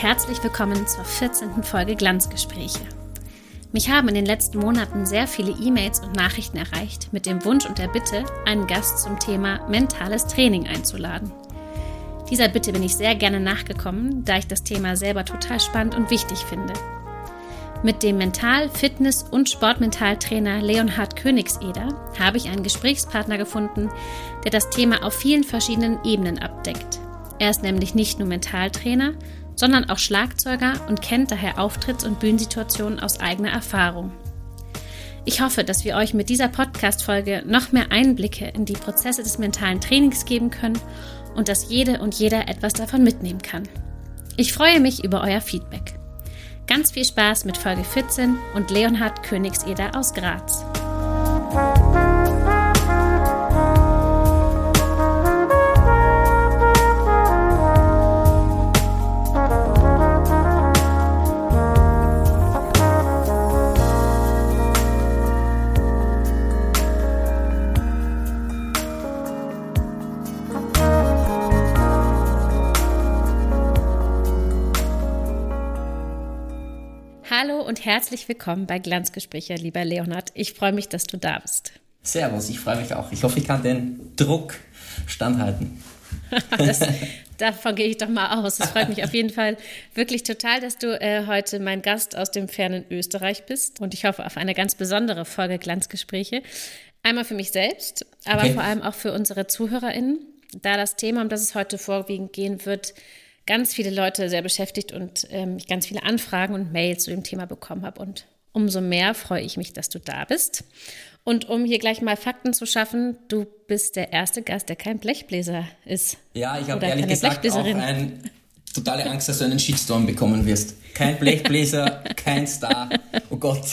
Herzlich willkommen zur 14. Folge Glanzgespräche. Mich haben in den letzten Monaten sehr viele E-Mails und Nachrichten erreicht mit dem Wunsch und der Bitte, einen Gast zum Thema mentales Training einzuladen. Dieser Bitte bin ich sehr gerne nachgekommen, da ich das Thema selber total spannend und wichtig finde. Mit dem Mental-, Fitness- und Sportmentaltrainer Leonhard Königseder habe ich einen Gesprächspartner gefunden, der das Thema auf vielen verschiedenen Ebenen abdeckt. Er ist nämlich nicht nur Mentaltrainer, sondern auch Schlagzeuger und kennt daher Auftritts- und Bühnensituationen aus eigener Erfahrung. Ich hoffe, dass wir euch mit dieser Podcast-Folge noch mehr Einblicke in die Prozesse des mentalen Trainings geben können und dass jede und jeder etwas davon mitnehmen kann. Ich freue mich über euer Feedback. Ganz viel Spaß mit Folge 14 und Leonhard Königseder aus Graz. Und herzlich willkommen bei Glanzgespräche, lieber Leonhard. Ich freue mich, dass du da bist. Servus, ich freue mich auch. Ich hoffe, ich kann den Druck standhalten. das, davon gehe ich doch mal aus. Es freut mich auf jeden Fall wirklich total, dass du äh, heute mein Gast aus dem fernen Österreich bist. Und ich hoffe auf eine ganz besondere Folge Glanzgespräche. Einmal für mich selbst, aber okay. vor allem auch für unsere ZuhörerInnen, da das Thema, um das es heute vorwiegend gehen wird, ganz viele Leute sehr beschäftigt und ähm, ich ganz viele Anfragen und Mails zu dem Thema bekommen habe. Und umso mehr freue ich mich, dass du da bist. Und um hier gleich mal Fakten zu schaffen, du bist der erste Gast, der kein Blechbläser ist. Ja, ich habe ehrlich gesagt auch eine totale Angst, dass du einen Shitstorm bekommen wirst. Kein Blechbläser, kein Star. Oh Gott.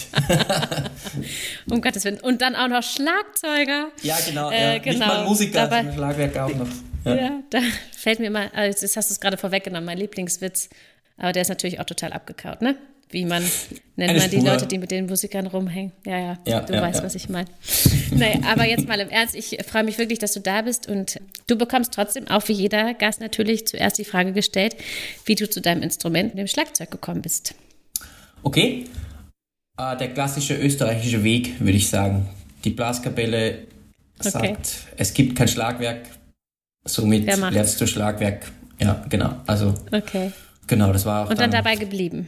um Gottes Willen. Und dann auch noch Schlagzeuger. Ja, genau. Äh, ja. genau. Nicht mal Musiker, sondern Schlagwerk auch noch. Ja. ja, da fällt mir mal, also das hast du es gerade vorweggenommen, mein Lieblingswitz. Aber der ist natürlich auch total abgekaut, ne? Wie man, nennt Eine man die. Leute, die mit den Musikern rumhängen. Ja, ja, ja du ja, weißt, was ich meine. nee, aber jetzt mal im Ernst, ich freue mich wirklich, dass du da bist und du bekommst trotzdem auch wie jeder Gast natürlich zuerst die Frage gestellt, wie du zu deinem Instrument, dem Schlagzeug gekommen bist. Okay, uh, der klassische österreichische Weg, würde ich sagen. Die Blaskapelle sagt, okay. es gibt kein Schlagwerk, Somit lernst du Schlagwerk. Ja, genau. Also, okay. Genau, das war auch. Und dann, dann dabei geblieben?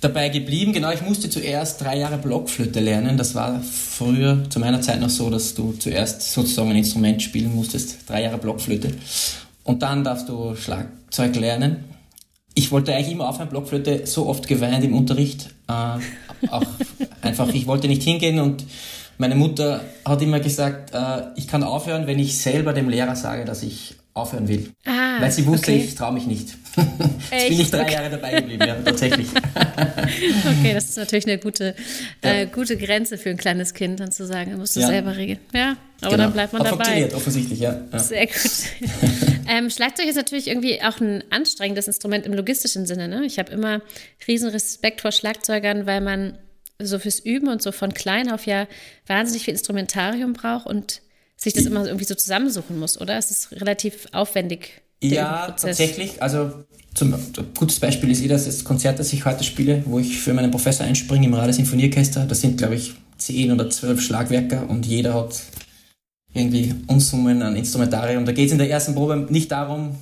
Dabei geblieben, genau. Ich musste zuerst drei Jahre Blockflöte lernen. Das war früher zu meiner Zeit noch so, dass du zuerst sozusagen ein Instrument spielen musstest. Drei Jahre Blockflöte. Und dann darfst du Schlagzeug lernen. Ich wollte eigentlich immer aufhören, Blockflöte, so oft geweint im Unterricht. Äh, auch einfach, ich wollte nicht hingehen und meine Mutter hat immer gesagt, äh, ich kann aufhören, wenn ich selber dem Lehrer sage, dass ich aufhören will. Ah, Weil sie wusste, okay. ich traue mich nicht. Jetzt bin ich drei okay. Jahre dabei geblieben, ja, tatsächlich. okay, das ist natürlich eine gute, äh, ja. gute Grenze für ein kleines Kind, dann zu sagen, musst du ja. selber regeln. Ja, aber genau. dann bleibt man Hat dabei. Funktioniert, offensichtlich, ja. ja. Sehr gut. ähm, Schlagzeug ist natürlich irgendwie auch ein anstrengendes Instrument im logistischen Sinne. Ne? Ich habe immer riesen Respekt vor Schlagzeugern, weil man so fürs Üben und so von klein auf ja wahnsinnig viel Instrumentarium braucht und sich das immer irgendwie so zusammensuchen muss, oder? Es ist relativ aufwendig. Ja, tatsächlich. Also zum gutes Beispiel ist eh das Konzert, das ich heute spiele, wo ich für meinen Professor einspringe im Radiosinfonieorchester. Das sind, glaube ich, zehn oder zwölf Schlagwerker und jeder hat irgendwie Unsummen an Instrumentarium. Da geht es in der ersten Probe nicht darum,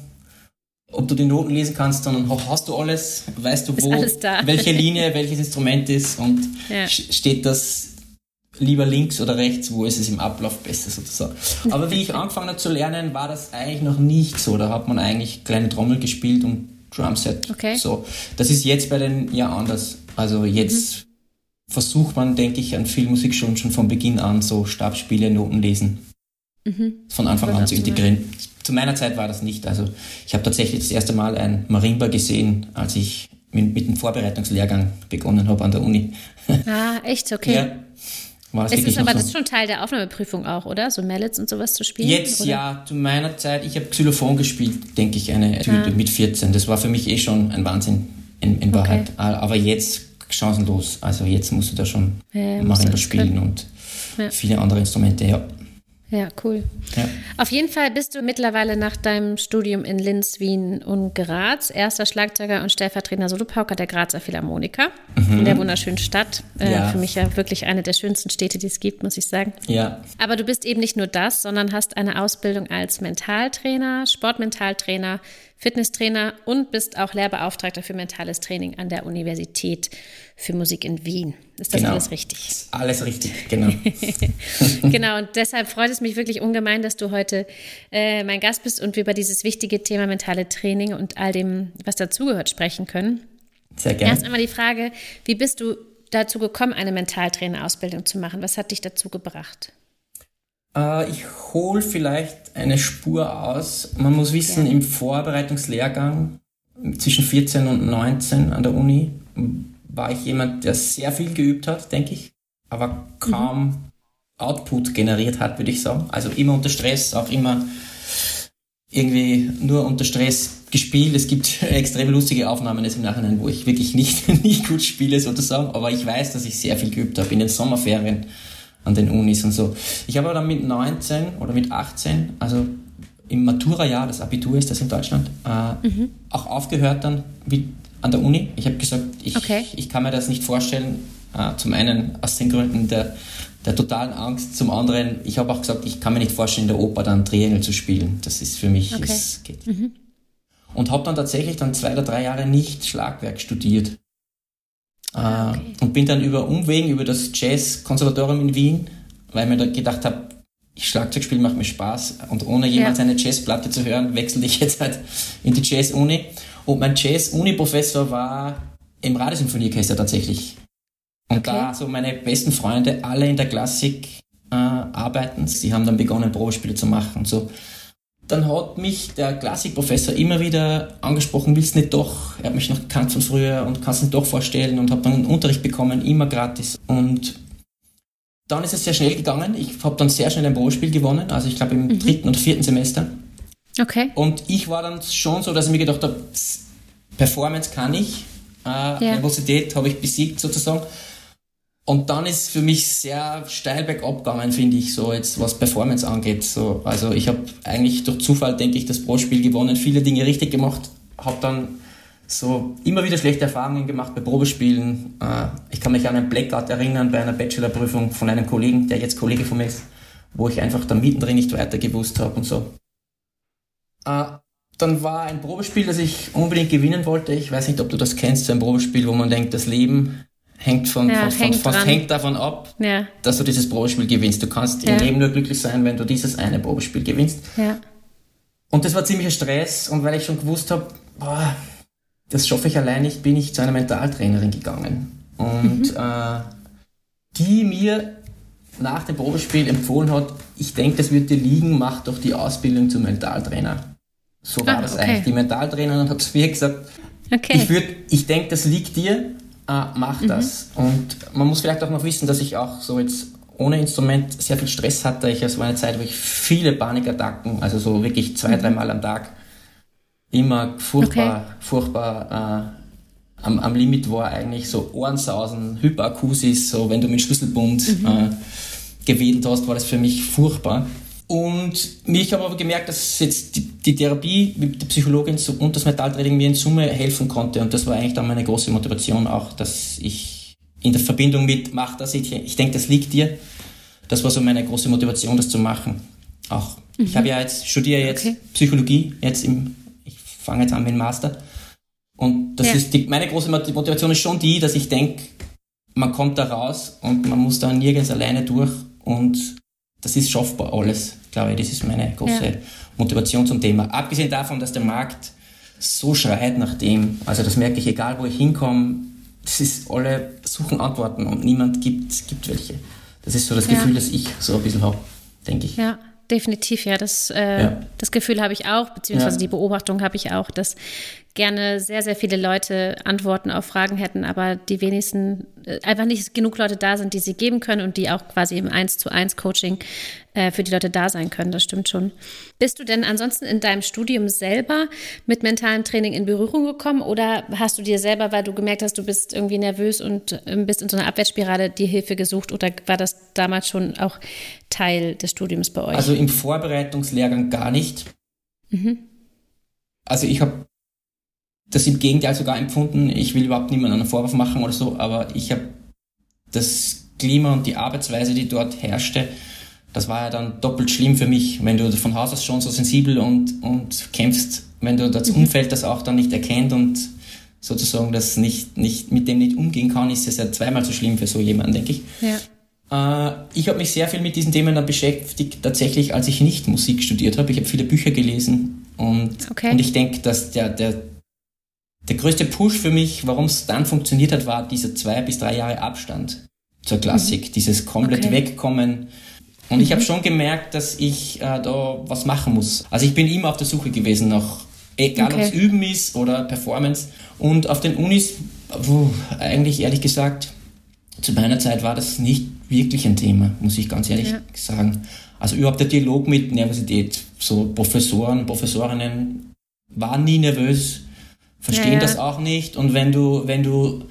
ob du die Noten lesen kannst, sondern hast du alles, weißt du, wo, welche Linie, welches Instrument ist und ja. steht das lieber links oder rechts, wo ist es im Ablauf besser sozusagen. Aber wie ich angefangen habe zu lernen, war das eigentlich noch nicht so. Da hat man eigentlich kleine Trommel gespielt und Drumset. Okay. So. Das ist jetzt bei den ja anders. Also jetzt mhm. versucht man, denke ich, an Filmmusik schon, schon von Beginn an so Stabspiele, Noten lesen. Mhm. Von Anfang an zu integrieren zu meiner Zeit war das nicht. Also ich habe tatsächlich das erste Mal ein Marimba gesehen, als ich mit, mit dem Vorbereitungslehrgang begonnen habe an der Uni. Ah, echt? Okay. Ja. War es ist aber so. das ist schon Teil der Aufnahmeprüfung auch, oder? So Mallets und sowas zu spielen? Jetzt oder? ja, zu meiner Zeit, ich habe Xylophon gespielt, denke ich, eine Tüte ah. mit 14. Das war für mich eh schon ein Wahnsinn in, in Wahrheit. Okay. Aber jetzt chancenlos. Also jetzt musst du da schon ja, Marimba spielen können. und ja. viele andere Instrumente, ja. Ja, cool. Ja. Auf jeden Fall bist du mittlerweile nach deinem Studium in Linz, Wien und Graz erster Schlagzeuger und stellvertretender Solopauker der Grazer Philharmoniker mhm. in der wunderschönen Stadt. Äh, ja. Für mich ja wirklich eine der schönsten Städte, die es gibt, muss ich sagen. Ja. Aber du bist eben nicht nur das, sondern hast eine Ausbildung als Mentaltrainer, Sportmentaltrainer, Fitnesstrainer und bist auch Lehrbeauftragter für mentales Training an der Universität für Musik in Wien. Ist das genau. alles richtig? Alles richtig, genau. genau, und deshalb freut es mich wirklich ungemein, dass du heute äh, mein Gast bist und wir über dieses wichtige Thema mentale Training und all dem, was dazugehört, sprechen können. Sehr gerne. Erst einmal die Frage, wie bist du dazu gekommen, eine Mentaltrainerausbildung zu machen? Was hat dich dazu gebracht? Äh, ich hole vielleicht eine Spur aus. Man muss wissen, ja. im Vorbereitungslehrgang zwischen 14 und 19 an der Uni war ich jemand, der sehr viel geübt hat, denke ich, aber kaum mhm. Output generiert hat, würde ich sagen. Also immer unter Stress, auch immer irgendwie nur unter Stress gespielt. Es gibt extrem lustige Aufnahmen jetzt im Nachhinein, wo ich wirklich nicht, nicht gut spiele sozusagen, aber ich weiß, dass ich sehr viel geübt habe in den Sommerferien an den Unis und so. Ich habe dann mit 19 oder mit 18, also im Matura-Jahr, das Abitur ist das in Deutschland, äh, mhm. auch aufgehört dann mit, an der Uni. Ich habe gesagt, ich, okay. ich kann mir das nicht vorstellen. Äh, zum einen aus den Gründen der, der totalen Angst, zum anderen, ich habe auch gesagt, ich kann mir nicht vorstellen, in der Oper dann Triangel zu spielen. Das ist für mich, okay. es geht. Mhm. Und habe dann tatsächlich dann zwei oder drei Jahre nicht Schlagwerk studiert. Ah, okay. Und bin dann über Umwegen, über das Jazz-Konservatorium in Wien, weil mir da gedacht habe, Schlagzeug spielen macht mir Spaß und ohne jemals ja. eine Jazzplatte zu hören, wechsle ich jetzt halt in die Jazz-Uni. Und mein Jazz-Uni-Professor war im Radiosymphonieorchester tatsächlich. Und okay. da so meine besten Freunde alle in der Klassik äh, arbeiten. Sie haben dann begonnen, Probespiele zu machen und so dann hat mich der Klassikprofessor immer wieder angesprochen, willst du nicht doch, er hat mich noch gekannt von früher und kannst nicht doch vorstellen und habe dann einen Unterricht bekommen, immer gratis. Und dann ist es sehr schnell gegangen. Ich habe dann sehr schnell ein Probespiel gewonnen, also ich glaube im mhm. dritten oder vierten Semester. Okay. Und ich war dann schon so, dass ich mir gedacht habe, Performance kann ich, äh, ja. Nervosität habe ich besiegt sozusagen. Und dann ist für mich sehr steil bergab gegangen, finde ich, so jetzt was Performance angeht. So, also ich habe eigentlich durch Zufall, denke ich, das Pro-Spiel gewonnen, viele Dinge richtig gemacht, habe dann so immer wieder schlechte Erfahrungen gemacht bei Probespielen. Äh, ich kann mich an einen Blackout erinnern bei einer Bachelorprüfung von einem Kollegen, der jetzt Kollege von mir ist, wo ich einfach da mittendrin nicht weiter gewusst habe und so. Äh, dann war ein Probespiel, das ich unbedingt gewinnen wollte. Ich weiß nicht, ob du das kennst, so ein Probespiel, wo man denkt, das Leben hängt, von, ja, von, hängt, von, hängt davon ab, ja. dass du dieses Probespiel gewinnst. Du kannst ja. im Leben nur glücklich sein, wenn du dieses eine Probespiel gewinnst. Und das war ziemlicher Stress und weil ich schon gewusst habe, das schaffe ich allein nicht, bin ich zu einer Mentaltrainerin gegangen. Und mhm. äh, die mir nach dem Probespiel empfohlen hat, ich denke, das wird dir liegen, mach doch die Ausbildung zum Mentaltrainer. So war ah, das okay. eigentlich. Die Mentaltrainerin hat zu mir gesagt, okay. ich, würd, ich denke, das liegt dir, äh, mach mhm. das. Und man muss vielleicht auch noch wissen, dass ich auch so jetzt ohne Instrument sehr viel Stress hatte. Ich, es war eine Zeit, wo ich viele Panikattacken, also so wirklich zwei, mhm. dreimal am Tag, immer furchtbar, okay. furchtbar äh, am, am Limit war eigentlich so Ohrensausen, Hyperakusis, so wenn du mit Schlüsselbund mhm. äh, gewedelt hast, war das für mich furchtbar. Und ich habe aber gemerkt, dass jetzt die, die, Therapie mit der Psychologin und das Metalltraining mir in Summe helfen konnte. Und das war eigentlich dann meine große Motivation auch, dass ich in der Verbindung mit, mach das, ich, ich denke, das liegt dir. Das war so meine große Motivation, das zu machen. Auch. Mhm. Ich habe ja jetzt, studiere jetzt okay. Psychologie, jetzt im, fange jetzt an mit dem Master. Und das ja. ist die, meine große Motivation ist schon die, dass ich denke, man kommt da raus und man muss da nirgends alleine durch und das ist schaffbar alles glaube ich, das ist meine große ja. Motivation zum Thema. Abgesehen davon, dass der Markt so schreit nach dem, also das merke ich, egal wo ich hinkomme, das ist, alle suchen Antworten und niemand gibt, gibt welche. Das ist so das ja. Gefühl, das ich so ein bisschen habe, denke ich. Ja, definitiv, ja. Das, äh, ja. das Gefühl habe ich auch, beziehungsweise ja. die Beobachtung habe ich auch, dass gerne sehr, sehr viele Leute Antworten auf Fragen hätten, aber die wenigsten, äh, einfach nicht genug Leute da sind, die sie geben können und die auch quasi im 1 zu 1 Coaching äh, für die Leute da sein können. Das stimmt schon. Bist du denn ansonsten in deinem Studium selber mit mentalem Training in Berührung gekommen oder hast du dir selber, weil du gemerkt hast, du bist irgendwie nervös und ähm, bist in so einer Abwärtsspirale, dir Hilfe gesucht oder war das damals schon auch Teil des Studiums bei euch? Also im Vorbereitungslehrgang gar nicht. Mhm. Also ich habe das im Gegenteil sogar empfunden. Ich will überhaupt niemandem einen Vorwurf machen oder so, aber ich habe das Klima und die Arbeitsweise, die dort herrschte, das war ja dann doppelt schlimm für mich, wenn du von Haus aus schon so sensibel und, und kämpfst, wenn du das mhm. Umfeld das auch dann nicht erkennt und sozusagen das nicht, nicht, mit dem nicht umgehen kann, ist es ja zweimal so schlimm für so jemanden, denke ich. Ja. Äh, ich habe mich sehr viel mit diesen Themen dann beschäftigt, tatsächlich, als ich nicht Musik studiert habe. Ich habe viele Bücher gelesen und, okay. und ich denke, dass der, der, der größte Push für mich, warum es dann funktioniert hat, war dieser zwei bis drei Jahre Abstand zur Klassik, mhm. dieses komplett okay. Wegkommen. Und mhm. ich habe schon gemerkt, dass ich äh, da was machen muss. Also ich bin immer auf der Suche gewesen nach, egal okay. ob es Üben ist oder Performance. Und auf den Unis, wo, eigentlich ehrlich gesagt, zu meiner Zeit war das nicht wirklich ein Thema, muss ich ganz ehrlich ja. sagen. Also überhaupt der Dialog mit Nervosität. So Professoren, Professorinnen waren nie nervös, verstehen ja, ja. das auch nicht. Und wenn du, wenn du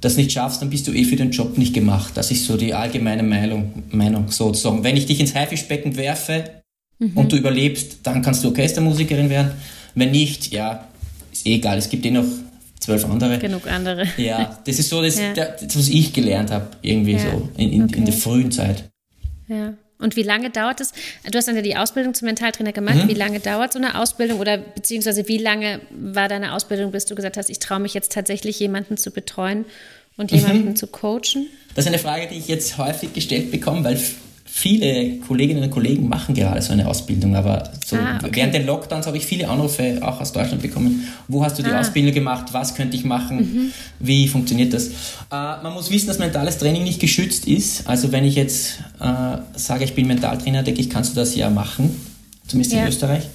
das nicht schaffst, dann bist du eh für den Job nicht gemacht. Das ist so die allgemeine Meinung, Meinung sozusagen. Wenn ich dich ins Haifischbecken werfe mhm. und du überlebst, dann kannst du Orchestermusikerin werden. Wenn nicht, ja, ist eh egal. Es gibt eh noch zwölf andere. Genug andere. Ja, das ist so das, ja. das was ich gelernt habe, irgendwie so in, in, okay. in der frühen Zeit. Ja. Und wie lange dauert es? Du hast dann ja die Ausbildung zum Mentaltrainer gemacht. Mhm. Wie lange dauert so eine Ausbildung oder beziehungsweise wie lange war deine Ausbildung, bis du gesagt hast, ich traue mich jetzt tatsächlich jemanden zu betreuen und jemanden mhm. zu coachen? Das ist eine Frage, die ich jetzt häufig gestellt bekomme, weil viele Kolleginnen und Kollegen machen gerade so eine Ausbildung, aber so ah, okay. während den Lockdowns habe ich viele Anrufe auch aus Deutschland bekommen. Wo hast du die ah. Ausbildung gemacht? Was könnte ich machen? Mhm. Wie funktioniert das? Äh, man muss wissen, dass mentales Training nicht geschützt ist. Also wenn ich jetzt äh, sage, ich bin Mentaltrainer, denke ich, kannst du das ja machen, zumindest ja. in Österreich.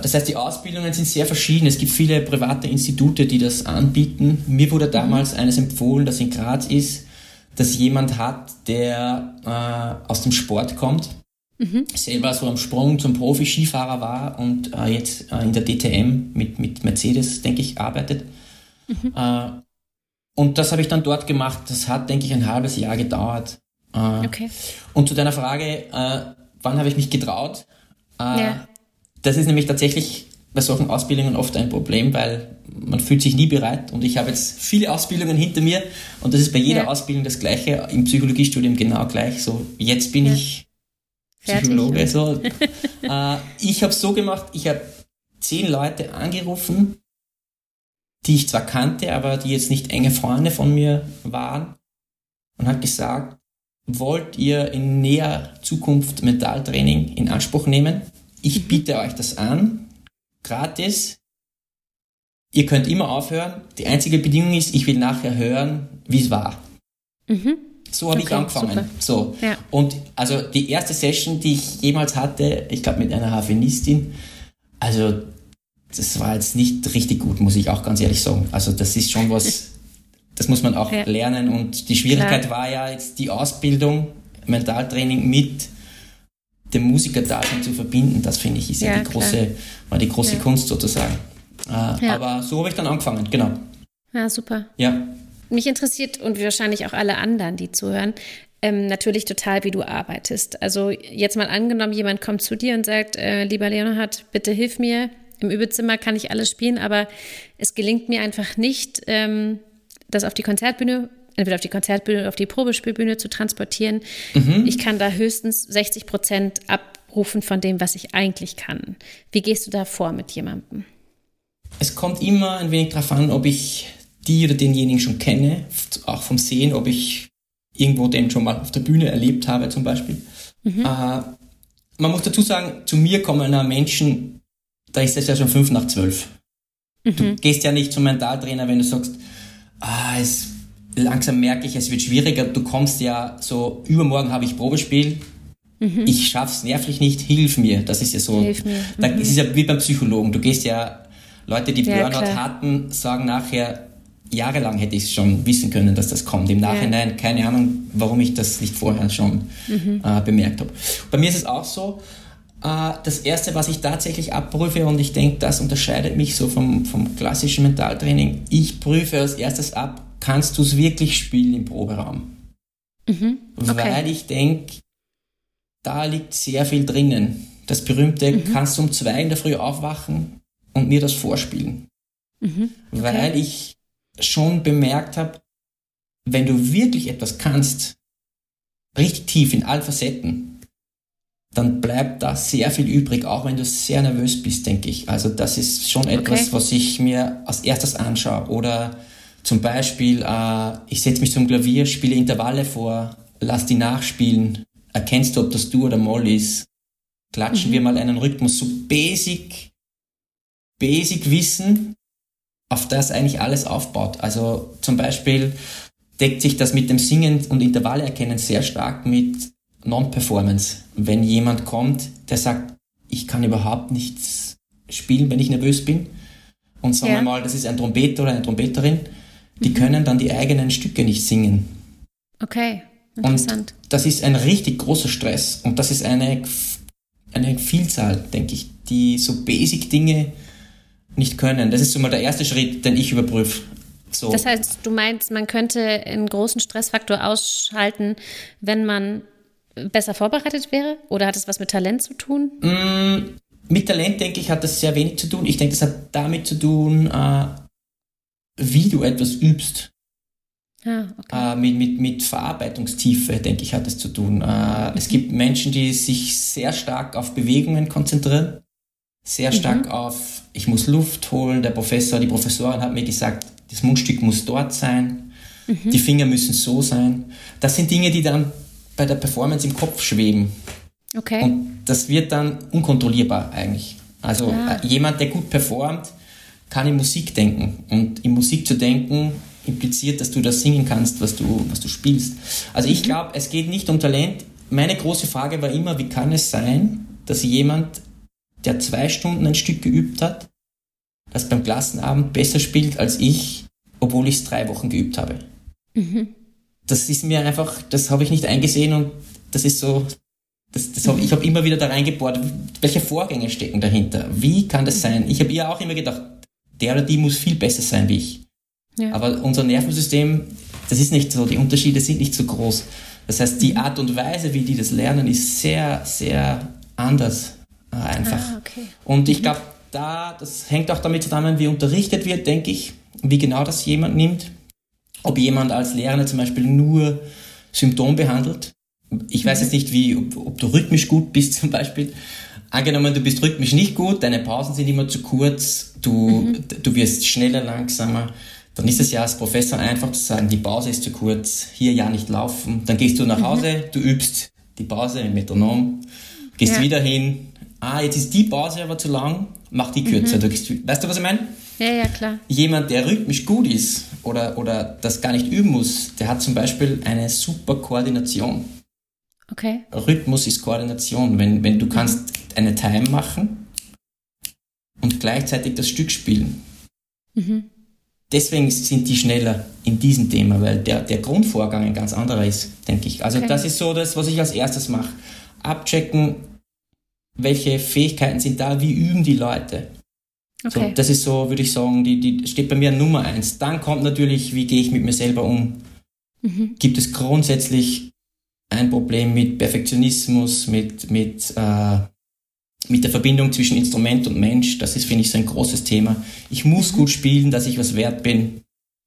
Das heißt, die Ausbildungen sind sehr verschieden. Es gibt viele private Institute, die das anbieten. Mir wurde damals eines empfohlen, das in Graz ist das jemand hat, der äh, aus dem Sport kommt, mhm. selber so am Sprung zum Profi-Skifahrer war und äh, jetzt äh, in der DTM mit, mit Mercedes, denke ich, arbeitet. Mhm. Äh, und das habe ich dann dort gemacht. Das hat, denke ich, ein halbes Jahr gedauert. Äh, okay. Und zu deiner Frage, äh, wann habe ich mich getraut? Ja. Das ist nämlich tatsächlich bei solchen Ausbildungen oft ein Problem, weil man fühlt sich nie bereit und ich habe jetzt viele Ausbildungen hinter mir und das ist bei jeder ja. Ausbildung das gleiche, im Psychologiestudium genau gleich. So, jetzt bin ja. ich Psychologe. So. äh, ich habe so gemacht, ich habe zehn Leute angerufen, die ich zwar kannte, aber die jetzt nicht enge Freunde von mir waren und habe gesagt, wollt ihr in näher Zukunft Mentaltraining in Anspruch nehmen? Ich mhm. biete euch das an, gratis. Ihr könnt immer aufhören. Die einzige Bedingung ist, ich will nachher hören, wie es war. Mhm. So habe okay, ich angefangen. Super. So. Ja. Und also die erste Session, die ich jemals hatte, ich glaube mit einer Harfenistin, also das war jetzt nicht richtig gut, muss ich auch ganz ehrlich sagen. Also das ist schon was, das muss man auch ja. lernen. Und die Schwierigkeit Klar. war ja jetzt die Ausbildung, Mentaltraining mit dem Musikerdasein zu verbinden, das finde ich ist ja, die große, war die große. Kunst sozusagen. Äh. Aber so habe ich dann angefangen, genau. Ja, super. Ja. Mich interessiert und wahrscheinlich auch alle anderen, die zuhören, ähm, natürlich total, wie du arbeitest. Also jetzt mal angenommen, jemand kommt zu dir und sagt, äh, lieber Leonhard, bitte hilf mir. Im Übezimmer kann ich alles spielen, aber es gelingt mir einfach nicht, ähm, das auf die Konzertbühne entweder auf die Konzertbühne oder auf die Probespielbühne zu transportieren. Mhm. Ich kann da höchstens 60 Prozent abrufen von dem, was ich eigentlich kann. Wie gehst du da vor mit jemandem? Es kommt immer ein wenig darauf an, ob ich die oder denjenigen schon kenne, auch vom Sehen, ob ich irgendwo den schon mal auf der Bühne erlebt habe zum Beispiel. Mhm. Äh, man muss dazu sagen, zu mir kommen Menschen, da ist es ja schon fünf nach zwölf. Mhm. Du gehst ja nicht zum Mentaltrainer, wenn du sagst, ah, es langsam merke ich, es wird schwieriger. Du kommst ja so, übermorgen habe ich Probespiel. Mhm. Ich schaff's nervlich nicht, hilf mir. Das ist ja so. Hilf mir. Mhm. Da, es ist ja wie beim Psychologen. Du gehst ja, Leute, die ja, Burnout klar. hatten, sagen nachher, jahrelang hätte ich schon wissen können, dass das kommt. Im Nachhinein ja. keine Ahnung, warum ich das nicht vorher schon mhm. äh, bemerkt habe. Bei mir ist es auch so, äh, das Erste, was ich tatsächlich abprüfe, und ich denke, das unterscheidet mich so vom, vom klassischen Mentaltraining, ich prüfe als erstes ab, kannst du es wirklich spielen im Proberaum? Mhm. Okay. Weil ich denke, da liegt sehr viel drinnen. Das berühmte, mhm. kannst du um zwei in der Früh aufwachen und mir das vorspielen? Mhm. Okay. Weil ich schon bemerkt habe, wenn du wirklich etwas kannst, richtig tief in allen Facetten, dann bleibt da sehr viel übrig, auch wenn du sehr nervös bist, denke ich. Also das ist schon etwas, okay. was ich mir als erstes anschaue. Oder zum Beispiel, äh, ich setze mich zum Klavier, spiele Intervalle vor, lass die nachspielen, erkennst du, ob das du oder Moll ist, klatschen mhm. wir mal einen Rhythmus, so basic, basic Wissen, auf das eigentlich alles aufbaut. Also zum Beispiel deckt sich das mit dem Singen und Intervalle erkennen sehr stark mit Non-Performance. Wenn jemand kommt, der sagt, ich kann überhaupt nichts spielen, wenn ich nervös bin, und sagen ja. wir mal, das ist ein Trompeter oder eine Trompeterin, die mhm. können dann die eigenen Stücke nicht singen. Okay, interessant. Und das ist ein richtig großer Stress und das ist eine, eine Vielzahl, denke ich, die so basic Dinge nicht können. Das ist so mal der erste Schritt, den ich überprüfe. So. Das heißt, du meinst, man könnte einen großen Stressfaktor ausschalten, wenn man besser vorbereitet wäre? Oder hat es was mit Talent zu tun? Mm, mit Talent, denke ich, hat das sehr wenig zu tun. Ich denke, das hat damit zu tun, äh, wie du etwas übst. Ah, okay. äh, mit, mit, mit Verarbeitungstiefe, denke ich, hat das zu tun. Äh, mhm. Es gibt Menschen, die sich sehr stark auf Bewegungen konzentrieren sehr stark mhm. auf, ich muss Luft holen. Der Professor, die Professorin hat mir gesagt, das Mundstück muss dort sein, mhm. die Finger müssen so sein. Das sind Dinge, die dann bei der Performance im Kopf schweben. Okay. Und das wird dann unkontrollierbar eigentlich. Also ja. Äh, jemand, der gut performt, kann in Musik denken. Und in Musik zu denken impliziert, dass du das singen kannst, was du, was du spielst. Also ich mhm. glaube, es geht nicht um Talent. Meine große Frage war immer, wie kann es sein, dass jemand der zwei Stunden ein Stück geübt hat, das beim Klassenabend besser spielt als ich, obwohl ich es drei Wochen geübt habe. Mhm. Das ist mir einfach, das habe ich nicht eingesehen und das ist so, das, das hab, mhm. ich habe immer wieder da reingebohrt, welche Vorgänge stecken dahinter? Wie kann das sein? Ich habe ja auch immer gedacht, der oder die muss viel besser sein wie ich. Ja. Aber unser Nervensystem, das ist nicht so, die Unterschiede sind nicht so groß. Das heißt, die. Art und Weise, wie die das lernen, ist sehr, sehr anders äh, einfach. Ah, okay. Und ich mhm. glaube, da, das hängt auch damit zusammen, wie unterrichtet wird, denke ich, wie genau das jemand nimmt. Ob jemand als Lehrer zum Beispiel nur Symptom behandelt. Ich weiß mhm. jetzt nicht, wie, ob, ob, du rhythmisch gut bist zum Beispiel. Angenommen, du bist rhythmisch nicht gut, deine Pausen sind immer zu kurz, du, mhm. du wirst schneller, langsamer, dann ist es ja als Professor einfach zu sagen, die Pause ist zu kurz, hier ja nicht laufen. Dann gehst du nach mhm. Hause, du übst die Pause im Metronom, gehst ja. wieder hin, ah, jetzt ist die Pause aber zu lang, mach die kürzer. Mhm. weißt du, was ich meine? Ja, ja, klar. Jemand, der rhythmisch gut ist oder, oder das gar nicht üben muss, der hat zum Beispiel eine super Koordination. Okay. Rhythmus ist Koordination. Wenn, wenn du kannst eine Time machen und gleichzeitig das Stück spielen. Mhm. Deswegen sind die schneller in diesem Thema, weil der, der Grundvorgang ein ganz anderer ist, denke ich. Also okay. das ist so das, was ich als erstes mache. Abchecken, welche Fähigkeiten sind da, wie üben die Leute. Okay. So, das ist so, würde ich sagen, die, die steht bei mir Nummer eins. Dann kommt natürlich, wie gehe ich mit mir selber um? Mhm. Gibt es grundsätzlich ein Problem mit Perfektionismus, mit, mit, äh, mit der Verbindung zwischen Instrument und Mensch? Das ist, finde ich, so ein großes Thema. Ich muss mhm. gut spielen, dass ich was wert bin.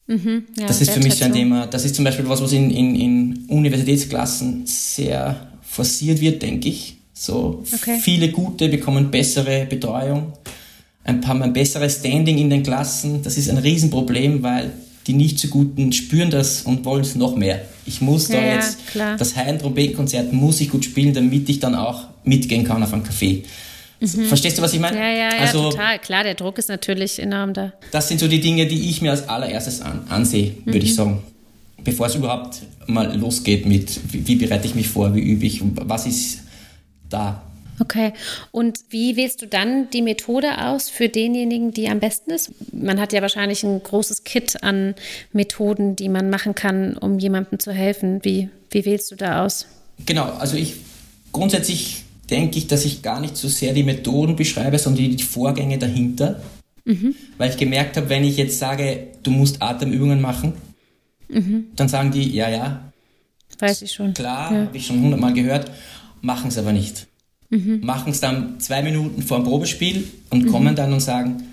Mhm. Ja, das ist für mich so ein Thema. Das ist zum Beispiel was, was in, in, in Universitätsklassen sehr forciert wird, denke ich. So okay. viele gute bekommen bessere Betreuung, ein paar ein besseres Standing in den Klassen. Das ist ein Riesenproblem, weil die nicht so guten spüren das und wollen es noch mehr. Ich muss da ja, jetzt klar. das Heiden-Trompetenkonzert muss ich gut spielen, damit ich dann auch mitgehen kann auf ein Café. Mhm. Verstehst du, was ich meine? Ja, ja, ja, also, total. Klar, der Druck ist natürlich enorm da. Das sind so die Dinge, die ich mir als allererstes an, ansehe, mhm. würde ich sagen. Bevor es überhaupt mal losgeht mit, wie, wie bereite ich mich vor, wie übe ich, was ist da. Okay. Und wie wählst du dann die Methode aus für denjenigen, die am besten ist? Man hat ja wahrscheinlich ein großes Kit an Methoden, die man machen kann, um jemandem zu helfen. Wie, wie wählst du da aus? Genau, also ich grundsätzlich denke ich, dass ich gar nicht so sehr die Methoden beschreibe, sondern die, Vorgänge dahinter. Mhm. Weil ich gemerkt habe, wenn ich jetzt sage, du musst Atemübungen machen, mhm. dann sagen die, ja, ja. Weiß ich schon. Klar, ja. habe ich schon hundertmal gehört, machen es aber nicht. Mhm. Machen es dann zwei Minuten vor dem Probespiel und mhm. kommen dann und sagen,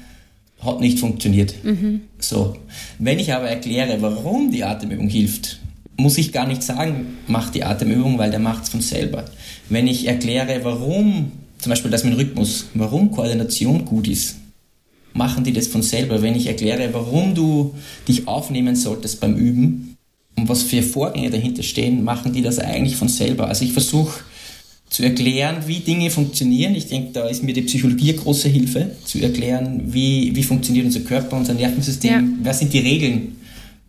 hat nicht funktioniert. Mhm. So. Wenn ich aber erkläre, warum die Atemübung hilft, muss ich gar nicht sagen, mach die Atemübung, weil der macht es von selber. Wenn ich erkläre, warum, zum Beispiel das mit Rhythmus, warum Koordination gut ist, machen die das von selber. Wenn ich erkläre, warum du dich aufnehmen solltest beim Üben und was für Vorgänge dahinter stehen, machen die das eigentlich von selber. Also ich versuche zu erklären, wie Dinge funktionieren. Ich denke, da ist mir die Psychologie eine große Hilfe, zu erklären, wie, wie funktioniert unser Körper, unser Nervensystem, ja. was sind die Regeln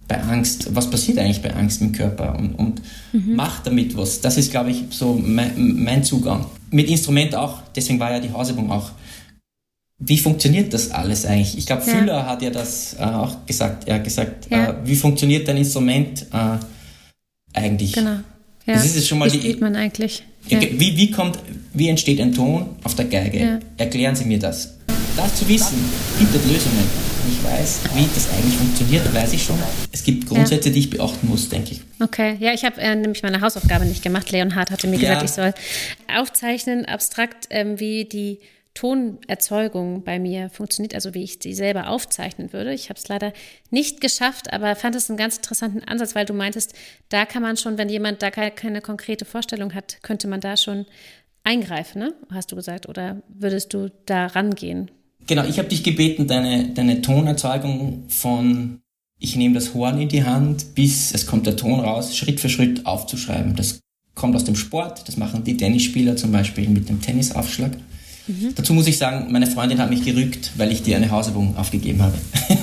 bei Angst, was passiert eigentlich bei Angst im Körper und, und mhm. macht damit was. Das ist, glaube ich, so mein, mein Zugang. Mit Instrument auch, deswegen war ja die Hausübung auch. Wie funktioniert das alles eigentlich? Ich glaube, ja. Füller hat ja das äh, auch gesagt. Er hat gesagt, ja. äh, wie funktioniert dein Instrument äh, eigentlich? Genau. Ja. Das ist jetzt schon mal wie spielt man eigentlich? Ja. Wie, wie, kommt, wie entsteht ein Ton auf der Geige? Ja. Erklären Sie mir das. Das zu wissen, bietet Lösungen. Ich weiß, wie das eigentlich funktioniert, weiß ich schon. Es gibt Grundsätze, die ich beachten muss, denke ich. Okay, ja, ich habe äh, nämlich meine Hausaufgabe nicht gemacht. Leonhard hatte mir gesagt, ich soll aufzeichnen, abstrakt, ähm, wie die Tonerzeugung bei mir funktioniert, also wie ich sie selber aufzeichnen würde. Ich habe es leider nicht geschafft, aber fand es einen ganz interessanten Ansatz, weil du meintest, da kann man schon, wenn jemand da keine, konkrete Vorstellung hat, könnte man da schon eingreifen, ne? hast du gesagt, oder würdest du da rangehen? Genau, ich habe dich gebeten, deine, deine Tonerzeugung von ich nehme das Horn in die Hand, bis es kommt der Ton raus, Schritt für Schritt aufzuschreiben. Das kommt aus dem Sport, das machen die Tennisspieler zum Beispiel mit dem Tennisaufschlag. Mhm. Dazu muss ich sagen, meine Freundin hat mich gerügt, weil ich dir eine Hausübung aufgegeben habe.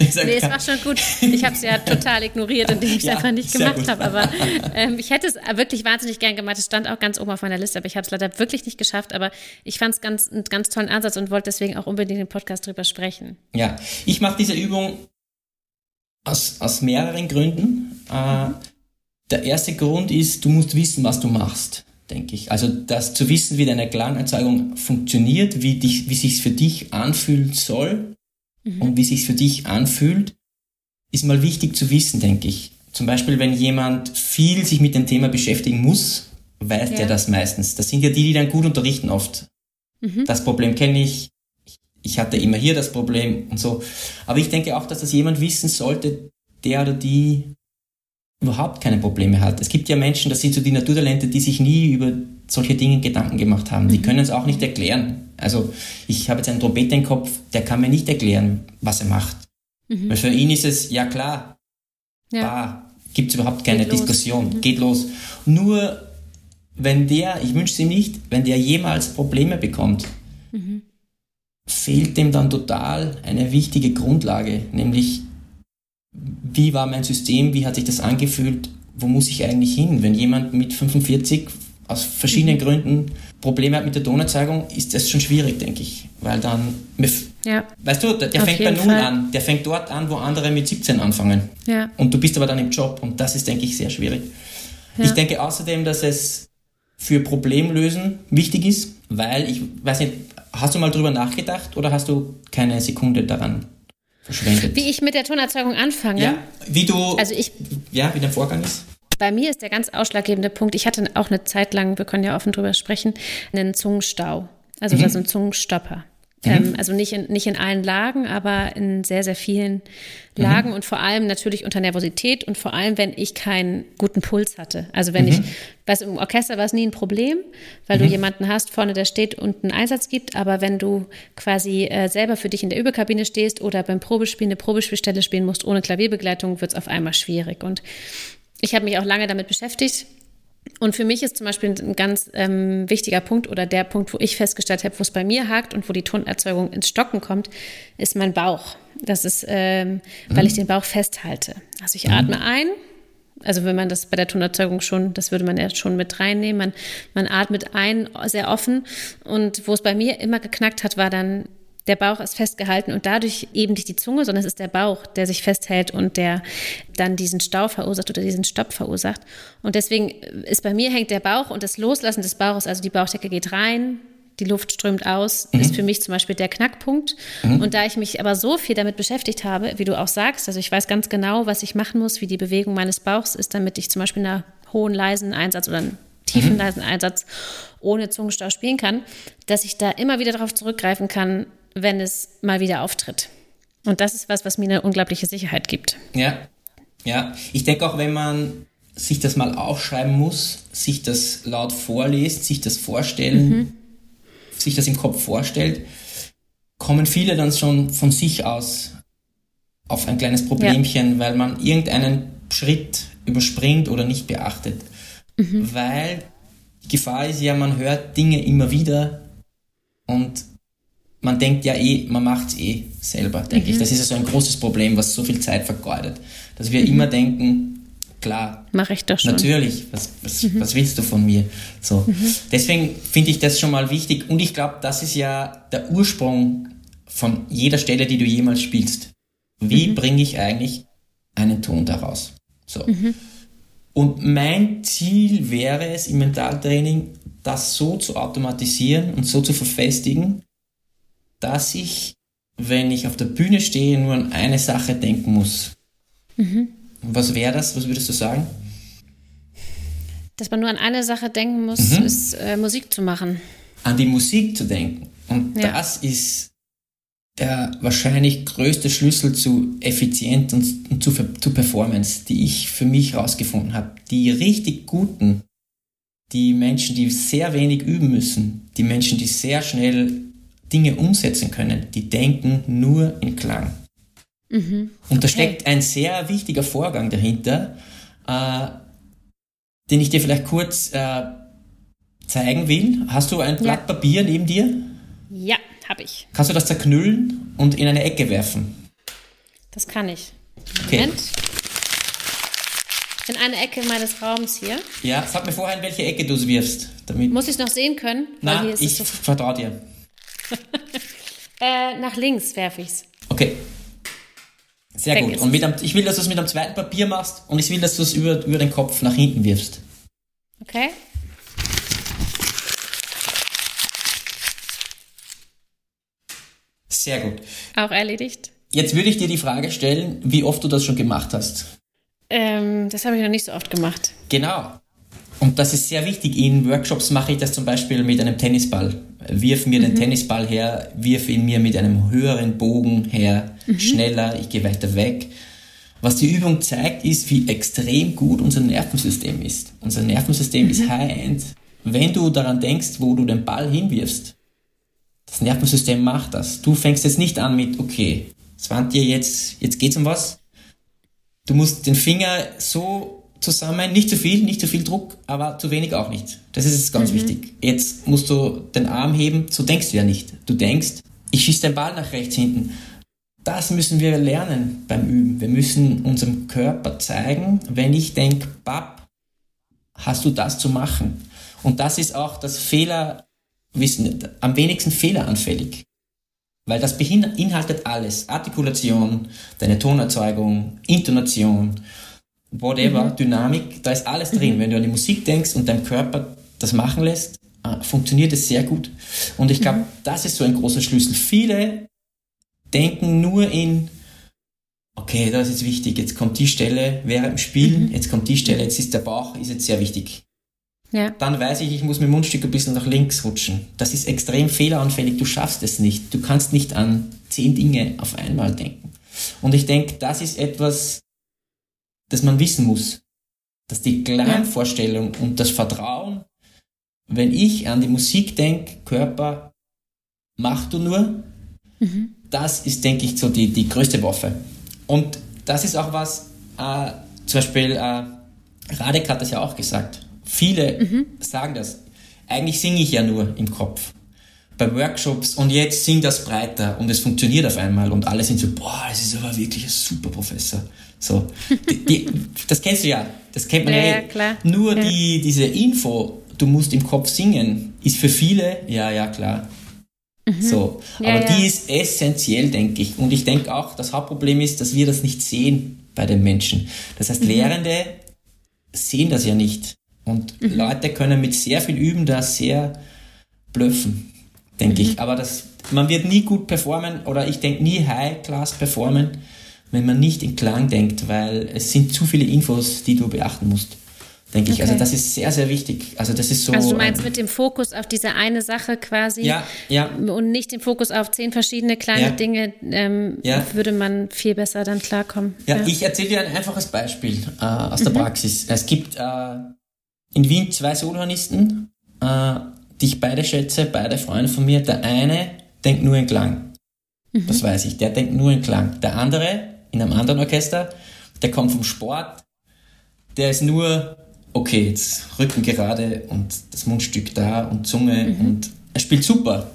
nee, es war schon gut. Ich habe es ja total ignoriert, indem ich es ja, einfach nicht gemacht habe. Aber ähm, ich hätte es wirklich wahnsinnig gern gemacht. Es stand auch ganz oben auf meiner Liste, aber ich habe es leider wirklich nicht geschafft. Aber ich fand es ganz, einen ganz tollen Ansatz und wollte deswegen auch unbedingt im Podcast drüber sprechen. Ja, ich mache diese Übung aus, aus mehreren Gründen. Äh, der erste Grund ist, du musst wissen, was du machst denke ich. Also das zu wissen, wie deine Klangerzeugung funktioniert, wie dich, wie sich's für dich anfühlen soll mhm. und wie sich's für dich anfühlt, ist mal wichtig zu wissen, denke ich. Zum Beispiel, wenn jemand viel sich mit dem Thema beschäftigen muss, weiß ja. der das meistens. Das sind ja die, die dann gut unterrichten oft. Mhm. Das Problem kenne ich. Ich hatte immer hier das Problem und so. Aber ich denke auch, dass das jemand wissen sollte, der oder die überhaupt keine Probleme hat. Es gibt ja Menschen, das sind so die Naturtalente, die sich nie über solche Dinge Gedanken gemacht haben. Die mhm. können es auch nicht erklären. Also ich habe jetzt einen Trompeter im Kopf, der kann mir nicht erklären, was er macht. Mhm. Weil für ihn ist es, ja klar, ja. da gibt es überhaupt keine geht Diskussion, mhm. geht los. Nur wenn der, ich wünsche es ihm nicht, wenn der jemals Probleme bekommt, mhm. fehlt dem dann total eine wichtige Grundlage, nämlich wie war mein System, wie hat sich das angefühlt, wo muss ich eigentlich hin? Wenn jemand mit 45 aus verschiedenen mhm. Gründen Probleme hat mit der Tonerzeugung, ist das schon schwierig, denke ich. Weil dann, ja. weißt du, der, der fängt bei Null Fall. an, der fängt dort an, wo andere mit 17 anfangen. Ja. Und du bist aber dann im Job und das ist, denke ich, sehr schwierig. Ja. Ich denke außerdem, dass es für Problemlösen wichtig ist, weil ich weiß nicht, hast du mal drüber nachgedacht oder hast du keine Sekunde daran verschwendet. Wie ich mit der Tonerzeugung anfange. Ja, wie du. Also ich. Ja, wie der Vorgang ist. Bei mir ist der ganz ausschlaggebende Punkt, ich hatte auch eine Zeit lang, wir können ja offen drüber sprechen, einen Zungenstau. Also mhm. das ist ein Zungenstopper. Mhm. Ähm, also nicht in, nicht in allen Lagen, aber in sehr, sehr vielen Lagen mhm. und vor allem natürlich unter Nervosität und vor allem, wenn ich keinen guten Puls hatte. Also wenn mhm. ich, weißt im Orchester war es nie ein Problem, weil du mhm. jemanden hast vorne, der steht und einen Einsatz gibt, aber wenn du quasi äh, selber für dich in der Überkabine stehst oder beim Probespielen eine Probespielstelle spielen musst ohne Klavierbegleitung, wird es auf einmal schwierig. Und ich habe mich auch lange damit beschäftigt und für mich ist zum Beispiel ein ganz ähm, wichtiger Punkt oder der Punkt, wo ich festgestellt habe, wo es bei mir hakt und wo die Tonerzeugung ins Stocken kommt, ist mein Bauch. Das ist, ähm, mhm. weil ich den Bauch festhalte. Also ich mhm. atme ein, Also wenn man das bei der Tonerzeugung schon, das würde man ja schon mit reinnehmen. Man, man atmet ein, sehr offen. Und wo es bei mir immer geknackt hat, war dann, der Bauch ist festgehalten und dadurch eben nicht die Zunge, sondern es ist der Bauch, der sich festhält und der dann diesen Stau verursacht oder diesen Stopp verursacht. Und deswegen ist bei mir hängt der Bauch und das Loslassen des Bauches, also die Bauchdecke geht rein, die Luft strömt aus, mhm. ist für mich zum Beispiel der Knackpunkt. Mhm. Und da ich mich aber so viel damit beschäftigt habe, wie du auch sagst, also ich weiß ganz genau, was ich machen muss, wie die Bewegung meines Bauchs ist, damit ich zum Beispiel einen hohen leisen Einsatz oder einen tiefen mhm. leisen Einsatz ohne Zungenstau spielen kann, dass ich da immer wieder darauf zurückgreifen kann, wenn es mal wieder auftritt. Und das ist was, was mir eine unglaubliche Sicherheit gibt. Ja, ja. Ich denke auch, wenn man sich das mal aufschreiben muss, sich das laut vorliest, sich das vorstellen, mhm sich das im Kopf vorstellt, kommen viele dann schon von sich aus auf ein kleines Problemchen, ja. weil man irgendeinen Schritt überspringt oder nicht beachtet. Mhm. Weil die Gefahr ist ja, man hört Dinge immer wieder und man denkt ja eh, man macht es eh selber, denke mhm. ich. Das ist ja so ein großes Problem, was so viel Zeit vergeudet. Dass wir mhm. immer denken, klar. Mache ich doch schon. Natürlich, was, was, mhm. was willst du von mir? So. Mhm. Deswegen finde ich das schon mal wichtig und ich glaube, das ist ja der Ursprung von jeder Stelle, die du jemals spielst. Wie mhm. bringe ich eigentlich einen Ton daraus? So. Mhm. Und mein Ziel wäre es im Mentaltraining, das so zu automatisieren und so zu verfestigen, dass ich, wenn ich auf der Bühne stehe, nur an eine Sache denken muss. Mhm. Was wäre das? Was würdest du sagen? Dass man nur an eine Sache denken muss, mhm. ist äh, Musik zu machen. An die Musik zu denken. Und ja. das ist der wahrscheinlich größte Schlüssel zu Effizienz und, und zu, zu Performance, die ich für mich herausgefunden habe. Die richtig guten, die Menschen, die sehr wenig üben müssen, die Menschen, die sehr schnell Dinge umsetzen können, die denken nur in Klang. Mhm. Und da steckt ein sehr wichtiger Vorgang dahinter, äh, den ich dir vielleicht kurz äh, zeigen will. Hast du ein Blatt ja. Papier neben dir? Ja, habe ich. Kannst du das zerknüllen und in eine Ecke werfen? Das kann ich. Moment. Okay. In eine Ecke meines Raums hier. Ja, sag mir vorher, in welche Ecke du es wirfst. Damit Muss ich es noch sehen können? Nein, ich so vertraue dir. äh, nach links werfe ich es. Okay. Sehr Weg gut. Und mit einem, ich will, dass du es mit einem zweiten Papier machst und ich will, dass du es über, über den Kopf nach hinten wirfst. Okay. Sehr gut. Auch erledigt. Jetzt würde ich dir die Frage stellen, wie oft du das schon gemacht hast. Ähm, das habe ich noch nicht so oft gemacht. Genau. Und das ist sehr wichtig. In Workshops mache ich das zum Beispiel mit einem Tennisball. Wirf mir mhm. den Tennisball her, wirf ihn mir mit einem höheren Bogen her, mhm. schneller, ich gehe weiter weg. Was die Übung zeigt, ist, wie extrem gut unser Nervensystem ist. Unser Nervensystem mhm. ist High-End. Wenn du daran denkst, wo du den Ball hinwirfst, das Nervensystem macht das. Du fängst jetzt nicht an mit, okay, Svante, jetzt, jetzt geht's um was. Du musst den Finger so zusammen. Nicht zu viel, nicht zu viel Druck, aber zu wenig auch nicht. Das ist ganz mhm. wichtig. Jetzt musst du den Arm heben, so denkst du ja nicht. Du denkst, ich schieße den Ball nach rechts hinten. Das müssen wir lernen beim Üben. Wir müssen unserem Körper zeigen, wenn ich denke, Bab, hast du das zu machen. Und das ist auch das Fehlerwissen, am wenigsten fehleranfällig. Weil das beinhaltet alles. Artikulation, deine Tonerzeugung, Intonation, whatever, mhm. Dynamik, da ist alles drin. Mhm. Wenn du an die Musik denkst und deinem Körper das machen lässt, äh, funktioniert es sehr gut. Und ich glaube, mhm. das ist so ein großer Schlüssel. Viele denken nur in, okay, das ist jetzt wichtig, jetzt kommt die Stelle während dem Spielen, mhm. jetzt kommt die Stelle, jetzt ist der Bauch, ist jetzt sehr wichtig. Ja. Dann weiß ich, ich muss mit dem Mundstück ein bisschen nach links rutschen. Das ist extrem fehleranfällig, du schaffst es nicht. Du kannst nicht an zehn Dinge auf einmal denken. Und ich denke, das ist etwas, das man wissen muss. Dass die Klangvorstellung ja. und das Vertrauen, wenn ich an die Musik denke, Körper, mach du nur, mhm. das ist, denke ich, so die, die größte Waffe. Und das ist auch was, äh, zum Beispiel, äh, Radek hat das ja auch gesagt. Viele mhm. sagen das. Eigentlich singe ich ja nur im Kopf. bei Workshops und jetzt singt das breiter und es funktioniert auf einmal und alle sind so, boah, das ist aber wirklich ein super Professor. So, die, die, das kennst du ja, das kennt man ja. ja. Nur ja. Die, diese Info, du musst im Kopf singen, ist für viele, ja, ja, klar. Mhm. So, ja, aber die ist essentiell, denke ich. Und ich denke auch, das Hauptproblem ist, dass wir das nicht sehen bei den Menschen. Das heißt, mhm. Lehrende sehen das ja nicht. Und mhm. Leute können mit sehr viel Üben da sehr blöffen denke mhm. ich. Aber das, man wird nie gut performen oder ich denke nie High-Class performen, wenn man nicht in Klang denkt, weil es sind zu viele Infos, die du beachten musst. Denke ich. Also okay. Also das ist sehr, sehr wichtig. Also das ist so. Also du meinst ähm, mit dem Fokus auf diese eine Sache quasi ja, ja. und nicht den Fokus auf zehn verschiedene kleine ja. Dinge, ähm, ja. würde man viel besser dann klarkommen. Ja, ja. ich erzähle dir ein einfaches Beispiel äh, aus der mhm. Praxis. Es gibt äh, in Wien zwei Solohornisten, äh, die ich beide schätze, beide Freunde von mir. Der eine denkt nur in Klang. Mhm. Das weiß ich. Der denkt nur in Klang. Der andere, in einem anderen Orchester, der kommt vom Sport. Der ist nur, okay, jetzt Rücken gerade und das Mundstück da und Zunge mhm. und er spielt super.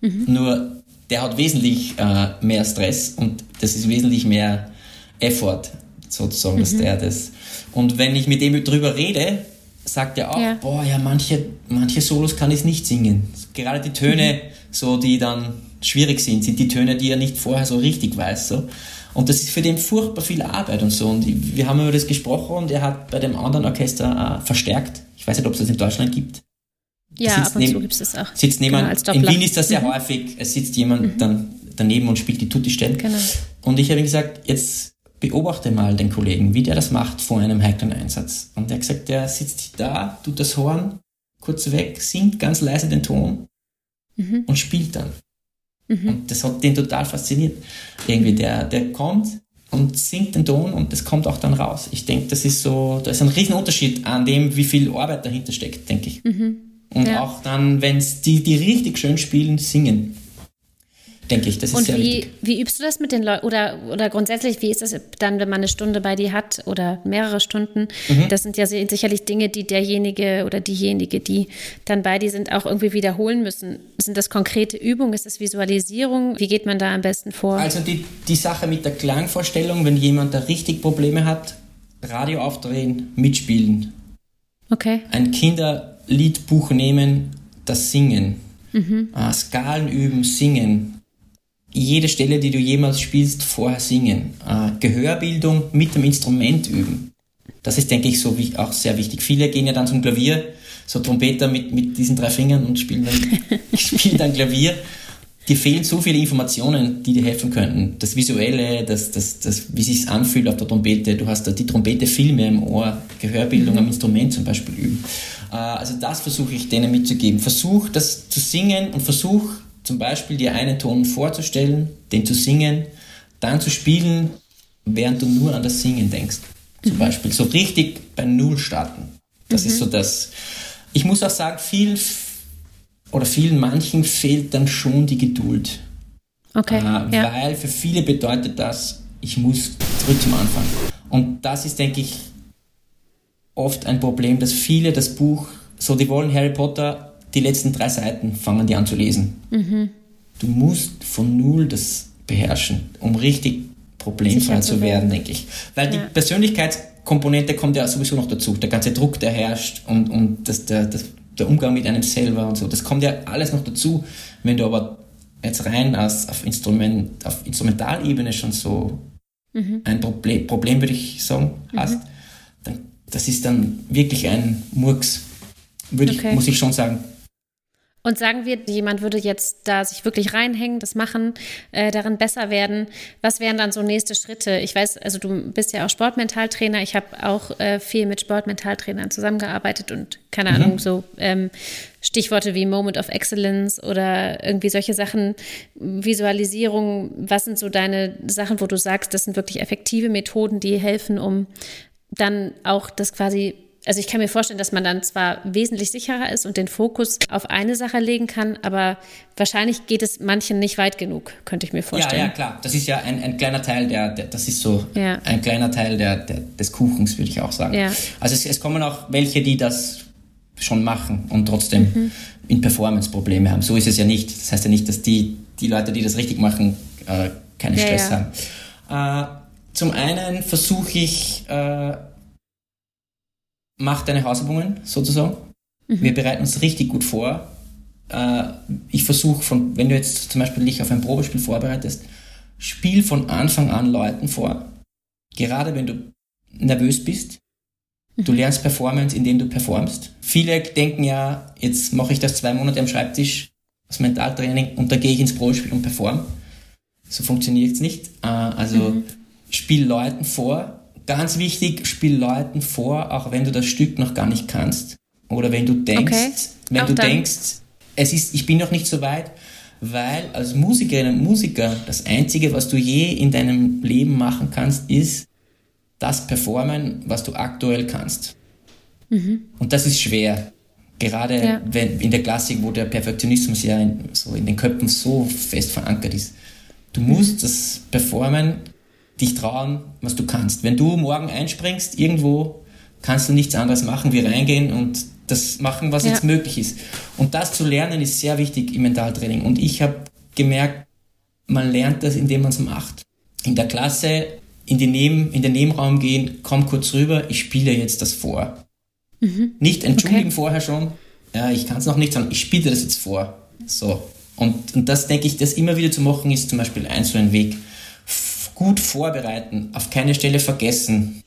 Mhm. Nur der hat wesentlich äh, mehr Stress und das ist wesentlich mehr Effort, sozusagen, dass mhm. der das. Und wenn ich mit dem drüber rede, sagt er auch, ja. boah, ja, manche, manche Solos kann ich nicht singen. Gerade die Töne, mhm. so, die dann schwierig sind, sind die Töne, die er nicht vorher so richtig weiß, so. Und das ist für den furchtbar viel Arbeit und so. Und wir haben über das gesprochen und er hat bei dem anderen Orchester äh, verstärkt. Ich weiß nicht, ob es das in Deutschland gibt. Ja, ab und zu gibt es das auch. Sitzt genau, jemand, in Wien ist das sehr mhm. häufig, es sitzt jemand mhm. dann daneben und spielt die Tutti-Stellen. Genau. Und ich habe ihm gesagt, jetzt beobachte mal den Kollegen, wie der das macht vor einem heiklen Einsatz. Und er hat gesagt, der sitzt da, tut das Horn kurz weg, singt ganz leise den Ton mhm. und spielt dann. Mhm. Und das hat den total fasziniert. Irgendwie, der, der kommt und singt den Ton und das kommt auch dann raus. Ich denke, das ist so, da ist ein Riesenunterschied an dem, wie viel Arbeit dahinter steckt, denke ich. Mhm. Und ja. auch dann, wenn es die, die richtig schön spielen, singen denke ich. Das ist und sehr wie, wichtig. wie übst du das mit den Leuten? Oder, oder grundsätzlich, wie ist das dann, wenn man eine Stunde bei dir hat oder mehrere Stunden? Mhm. Das sind ja sicherlich Dinge, die derjenige oder diejenige, die dann bei dir sind, auch irgendwie wiederholen müssen. Sind das konkrete Übungen? Ist das Visualisierung? Wie geht man da am besten vor? Also die, die Sache mit der Klangvorstellung, wenn jemand da richtig Probleme hat, Radio aufdrehen, mitspielen. Okay. Ein Kinderliedbuch nehmen, das Singen. Mhm. Äh, Skalen üben, singen, jede Stelle, die du jemals spielst, vorher singen. Äh, Gehörbildung mit dem Instrument üben. Das ist, denke ich, so wie auch sehr wichtig. Viele gehen ja dann zum Klavier, so Trompeter mit, mit diesen drei Fingern und spielen dann, spielen dann Klavier. Dir fehlen so viele Informationen, die dir helfen könnten. Das Visuelle, das, das, das, wie sich anfühlt auf der Trompete. Du hast da die Trompete viel mehr im Ohr. Gehörbildung mhm. am Instrument zum Beispiel üben. Äh, also das versuche ich denen mitzugeben. Versuch das zu singen und versuch zum Beispiel dir einen Ton vorzustellen, den zu singen, dann zu spielen, während du nur an das Singen denkst. Zum mhm. Beispiel so richtig bei Null starten. Das mhm. ist so das. Ich muss auch sagen, viel oder vielen manchen fehlt dann schon die Geduld. Okay. Äh, ja. Weil für viele bedeutet das, ich muss zurück zum Anfang. Und das ist, denke ich, oft ein Problem, dass viele das Buch, so die wollen Harry Potter die letzten drei Seiten fangen die an zu lesen. Mhm. Du musst von null das beherrschen, um richtig problemfrei zu werden, denke ich. Weil ja. die Persönlichkeitskomponente kommt ja sowieso noch dazu. Der ganze Druck, der herrscht und, und das, der, das, der Umgang mit einem selber und so. Das kommt ja alles noch dazu. Wenn du aber jetzt rein als, auf, Instrument, auf Instrumentalebene schon so mhm. ein Problem, Problem, würde ich sagen, mhm. hast, dann, das ist dann wirklich ein Murks, würde okay. ich, muss ich schon sagen. Und sagen wir, jemand würde jetzt da sich wirklich reinhängen, das machen, äh, darin besser werden. Was wären dann so nächste Schritte? Ich weiß, also du bist ja auch Sportmentaltrainer. Ich habe auch äh, viel mit Sportmentaltrainern zusammengearbeitet und keine mhm. Ahnung, so ähm, Stichworte wie Moment of Excellence oder irgendwie solche Sachen, Visualisierung. Was sind so deine Sachen, wo du sagst, das sind wirklich effektive Methoden, die helfen, um dann auch das quasi also ich kann mir vorstellen, dass man dann zwar wesentlich sicherer ist und den Fokus auf eine Sache legen kann, aber wahrscheinlich geht es manchen nicht weit genug, könnte ich mir vorstellen. Ja, ja, klar. Das ist ja ein, ein kleiner Teil der, der, das ist so ja. ein kleiner Teil der, der, des Kuchens, würde ich auch sagen. Ja. Also es, es kommen auch welche, die das schon machen und trotzdem mhm. in Performance Probleme haben. So ist es ja nicht. Das heißt ja nicht, dass die, die Leute, die das richtig machen, äh, keinen ja, Stress haben. Äh, zum einen versuche ich, äh, mach deine Hausübungen sozusagen. Mhm. Wir bereiten uns richtig gut vor. Äh, ich versuche von, wenn du jetzt zum Beispiel dich auf ein Probespiel vorbereitest, spiel von Anfang an Leuten vor. Gerade wenn du nervös bist. Du mhm. lernst Performance, indem du performst. Viele denken ja, jetzt mache ich das zwei Monate am Schreibtisch, das Mentaltraining, und dann gehe ich ins Probespiel und perform. So funktioniert es nicht. Äh, also mhm. spiel Leuten vor. Ganz wichtig, spiel Leuten vor, auch wenn du das Stück noch gar nicht kannst. Oder wenn du denkst, okay. wenn auch du dann. denkst, es ist, ich bin noch nicht so weit, weil als Musikerin und Musiker das Einzige, was du je in deinem Leben machen kannst, ist das performen, was du aktuell kannst. Mhm. Und das ist schwer. Gerade ja. wenn, in der Klassik, wo der Perfektionismus ja in, so in den Köpfen so fest verankert ist. Du musst das Performen, dich trauen, was du kannst. Wenn du morgen einspringst, irgendwo, kannst du nichts anderes machen, wie reingehen und das machen, was ja. jetzt möglich ist. Und das zu lernen ist sehr wichtig im Mentaltraining. Und ich habe gemerkt, man lernt das, indem man es macht. In der Klasse, in den, Neben, in den Nebenraum gehen, komm kurz rüber, ich spiele jetzt das vor. Mhm. Nicht entschuldigen okay. vorher schon, ja, ich kann es noch nicht, sondern ich spiele das jetzt vor. So. Und, und das denke ich, das immer wieder zu machen, ist zum Beispiel ein so ein Weg. Gut vorbereiten, auf keine Stelle vergessen,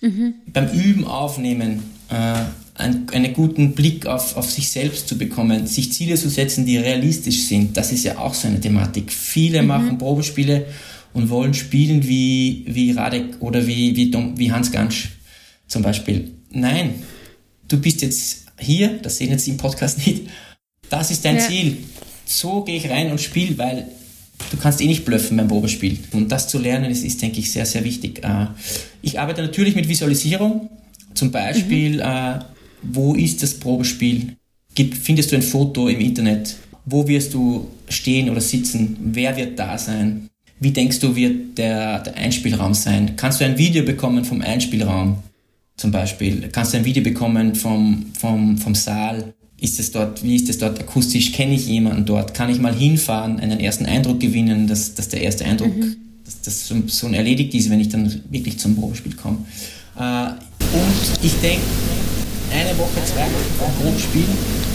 mhm. beim Üben aufnehmen, äh, einen, einen guten Blick auf, auf sich selbst zu bekommen, sich Ziele zu setzen, die realistisch sind. Das ist ja auch so eine Thematik. Viele mhm. machen Probespiele und wollen spielen wie, wie Radek oder wie, wie, Dom, wie Hans Gansch zum Beispiel. Nein, du bist jetzt hier, das sehen jetzt im Podcast nicht, das ist dein ja. Ziel. So gehe ich rein und spiele, weil du kannst eh nicht bluffen beim Probespiel. Und das zu lernen ist, ist denke ich, sehr, sehr wichtig. Äh, ich arbeite natürlich mit Visualisierung. Zum Beispiel, mhm. Äh, wo ist das Probespiel? Findest du ein Foto im Internet? Wo wirst du stehen oder sitzen? Wer wird da sein? Wie denkst du, wird der, der Einspielraum sein? Kannst du ein Video bekommen vom Einspielraum zum Beispiel? Kannst du ein Video bekommen vom, vom, vom Saal? Ist es dort, wie ist es dort akustisch? Kenne ich jemanden dort? Kann ich mal hinfahren, einen ersten Eindruck gewinnen, dass, dass der erste Eindruck, mhm. dass das so, so erledigt ist, wenn ich dann wirklich zum Probespiel komme? Äh, und ich denke, eine Woche, zwei Wochen vor Probespiel,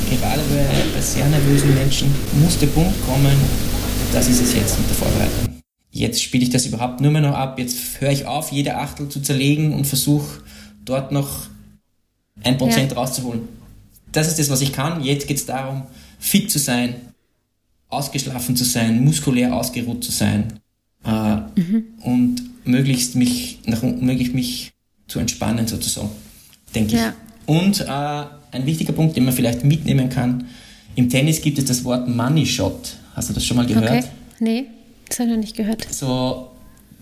gerade bei, bei sehr nervösen Menschen, muss der Punkt kommen, das ist es jetzt mit der Vorbereitung. Jetzt spiele ich das überhaupt nur mehr noch ab, jetzt höre ich auf, jede Achtel zu zerlegen und versuche dort noch ein Prozent ja. rauszuholen. Das ist das, was ich kann. Jetzt geht es darum, fit zu sein, ausgeschlafen zu sein, muskulär ausgeruht zu sein äh, mhm. und möglichst mich, nach, möglichst mich zu entspannen sozusagen, denke ja. ich. Und äh, ein wichtiger Punkt, den man vielleicht mitnehmen kann, im Tennis gibt es das Wort Money Shot. Hast du das schon mal gehört? Okay. Nee, das habe ich noch nicht gehört. So,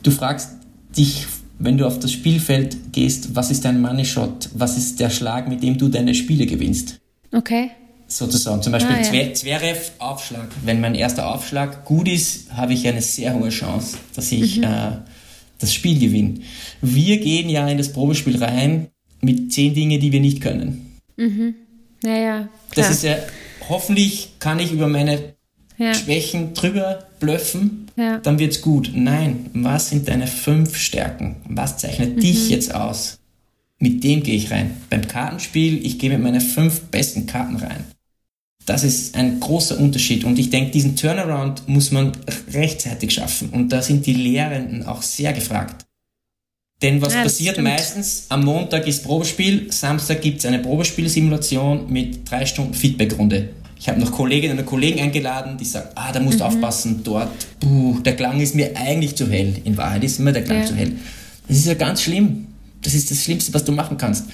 du fragst dich, wenn du auf das Spielfeld gehst, was ist dein Money Shot? Was ist der Schlag, mit dem du deine Spiele gewinnst? Okay. Sozusagen. Zum Beispiel ah, ja. Zverev Aufschlag. Wenn mein erster Aufschlag gut ist, habe ich eine sehr hohe Chance, dass ich mhm. äh, das Spiel gewinne. Wir gehen ja in das Probespiel rein mit zehn Dingen, die wir nicht können. Mhm. Ja, ja. Das ist ja, hoffentlich kann ich über meine ja. Schwächen drüber blöffen, ja. dann wird's gut. Nein, was sind deine fünf Stärken? Was zeichnet mhm. dich jetzt aus? Mit dem gehe ich rein. Beim Kartenspiel, ich gehe mit meinen fünf besten Karten rein. Das ist ein großer Unterschied und ich denke, diesen Turnaround muss man rechtzeitig schaffen und da sind die Lehrenden auch sehr gefragt. Denn was ja, passiert stimmt. meistens? Am Montag ist Probespiel, Samstag gibt es eine Probespielsimulation mit drei Stunden Feedbackrunde. Ich habe noch Kolleginnen und Kollegen eingeladen, die sagen, ah, da musst du mhm. aufpassen, dort, puh, der Klang ist mir eigentlich zu hell. In Wahrheit ist immer der Klang ja. zu hell. Das ist ja ganz schlimm. Das ist das Schlimmste, was du machen kannst.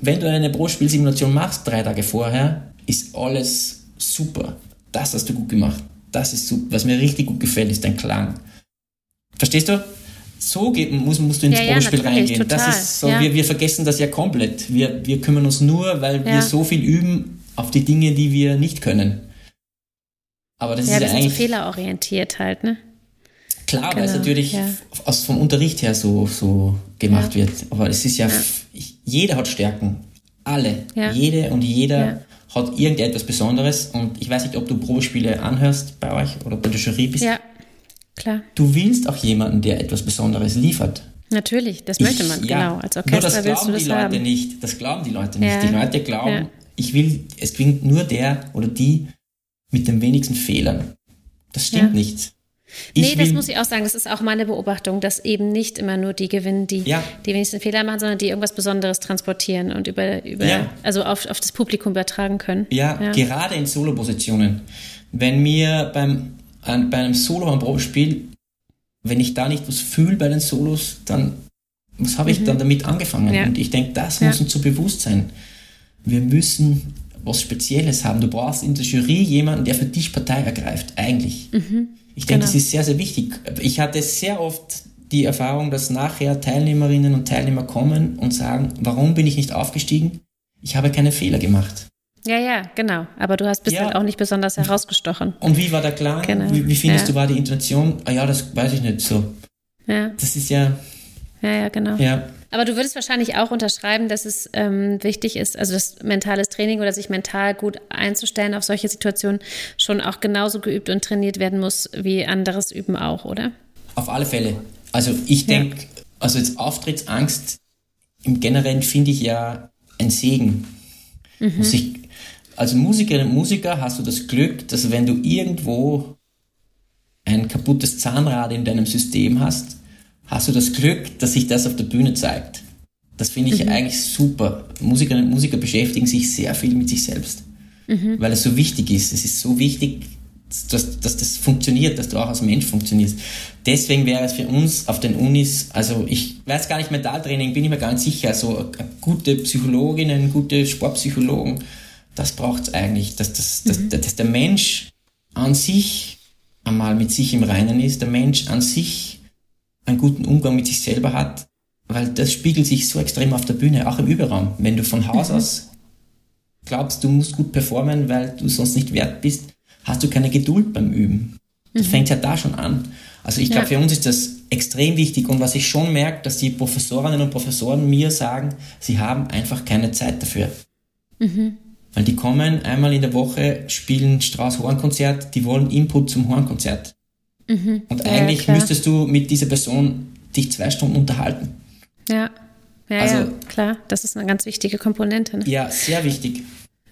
Wenn du eine Probespielsimulation machst, drei Tage vorher, ist alles super. Das hast du gut gemacht. Das ist super. Was mir richtig gut gefällt, ist dein Klang. Verstehst du? so muss, musst du ins ja, Probespiel ja, reingehen. Total. Das ist so, ja. wir, wir vergessen das ja komplett. Wir, wir kümmern uns nur, weil wir so viel üben auf die Dinge, die wir nicht können. Aber das ja, ist ja eigentlich. So fehlerorientiert halt, ne? Klar, genau, weil es natürlich aus, vom Unterricht her so, so gemacht wird. Aber es ist ja, jeder hat Stärken. Alle. Ja. Jede und jeder Ja. hat irgendetwas Besonderes. Und ich weiß nicht, ob du Probespiele anhörst bei euch oder bei der Jury bist. Ja, klar. Du willst auch jemanden, der etwas Besonderes liefert. Natürlich, das möchte Ich- man, ja, genau. Als Nur Orchester das willst du glauben das die Leute haben. nicht. Das glauben die Leute nicht. Ja. Die Leute glauben, Ja. Ich will, es gewinnt nur der oder die mit den wenigsten Fehlern. Das stimmt Ja. nicht. Nee, Ich das will- muss ich auch sagen. Das ist auch meine Beobachtung, dass eben nicht immer nur die gewinnen, die Ja. die wenigsten Fehler machen, sondern die irgendwas Besonderes transportieren und über, über Ja. also auf, auf das Publikum übertragen können. Ja, Ja. gerade in Solo-Positionen. Wenn mir beim, an, bei einem Solo am Probespiel, wenn ich da nicht was fühle bei den Solos, dann was habe ich dann damit angefangen? Mhm. Und ich denke, das muss uns so bewusst sein. Wir müssen was Spezielles haben. Du brauchst in der Jury jemanden, der für dich Partei ergreift, eigentlich. Ich denke, Genau. das ist sehr, sehr wichtig. Ich hatte sehr oft die Erfahrung, dass nachher Teilnehmerinnen und Teilnehmer kommen und sagen, warum bin ich nicht aufgestiegen? Ich habe keine Fehler gemacht. Ja, ja, genau. Aber du hast bist Ja. halt auch nicht besonders herausgestochen. Und wie war der Klang? Genau. Wie, wie findest Ja. du war die Intention? Ah ja, das weiß ich nicht so. Ja, Das ist ja, ja, ja, genau. ja, Aber du würdest wahrscheinlich auch unterschreiben, dass es ähm, wichtig ist, also das mentales Training oder sich mental gut einzustellen auf solche Situationen schon auch genauso geübt und trainiert werden muss wie anderes Üben auch, oder? auf alle Fälle. Also ich denke, also jetzt Auftrittsangst im Generellen finde ich ja ein Segen. Muss ich, als Musikerin und Musiker hast du das Glück, dass wenn du irgendwo ein kaputtes Zahnrad in deinem System hast, hast du das Glück, dass sich das auf der Bühne zeigt. Das finde ich eigentlich super. Musikerinnen und Musiker beschäftigen sich sehr viel mit sich selbst, weil es so wichtig ist. Es ist so wichtig, dass, dass das funktioniert, dass du auch als Mensch funktionierst. Deswegen wäre es für uns auf den Unis, also ich weiß gar nicht, Mentaltraining, bin ich mir gar nicht sicher, also gute Psychologinnen, gute Sportpsychologen, das braucht es eigentlich, dass, das, dass, dass der Mensch an sich einmal mit sich im Reinen ist, der Mensch an sich einen guten Umgang mit sich selber hat, weil das spiegelt sich so extrem auf der Bühne, auch im Überraum. Wenn du von Haus aus glaubst, du musst gut performen, weil du sonst nicht wert bist, hast du keine Geduld beim Üben. Das fängt ja da schon an. Also ich glaube, Ja. für uns ist das extrem wichtig und was ich schon merke, dass die Professorinnen und Professoren mir sagen, sie haben einfach keine Zeit dafür. Weil die kommen einmal in der Woche, spielen Strauß-Hornkonzert, die wollen Input zum Hornkonzert. Und Ja, eigentlich klar. müsstest du mit dieser Person dich zwei Stunden unterhalten. Ja. Ja, Also- ja, klar, das ist eine ganz wichtige Komponente. Ne? Ja, sehr wichtig.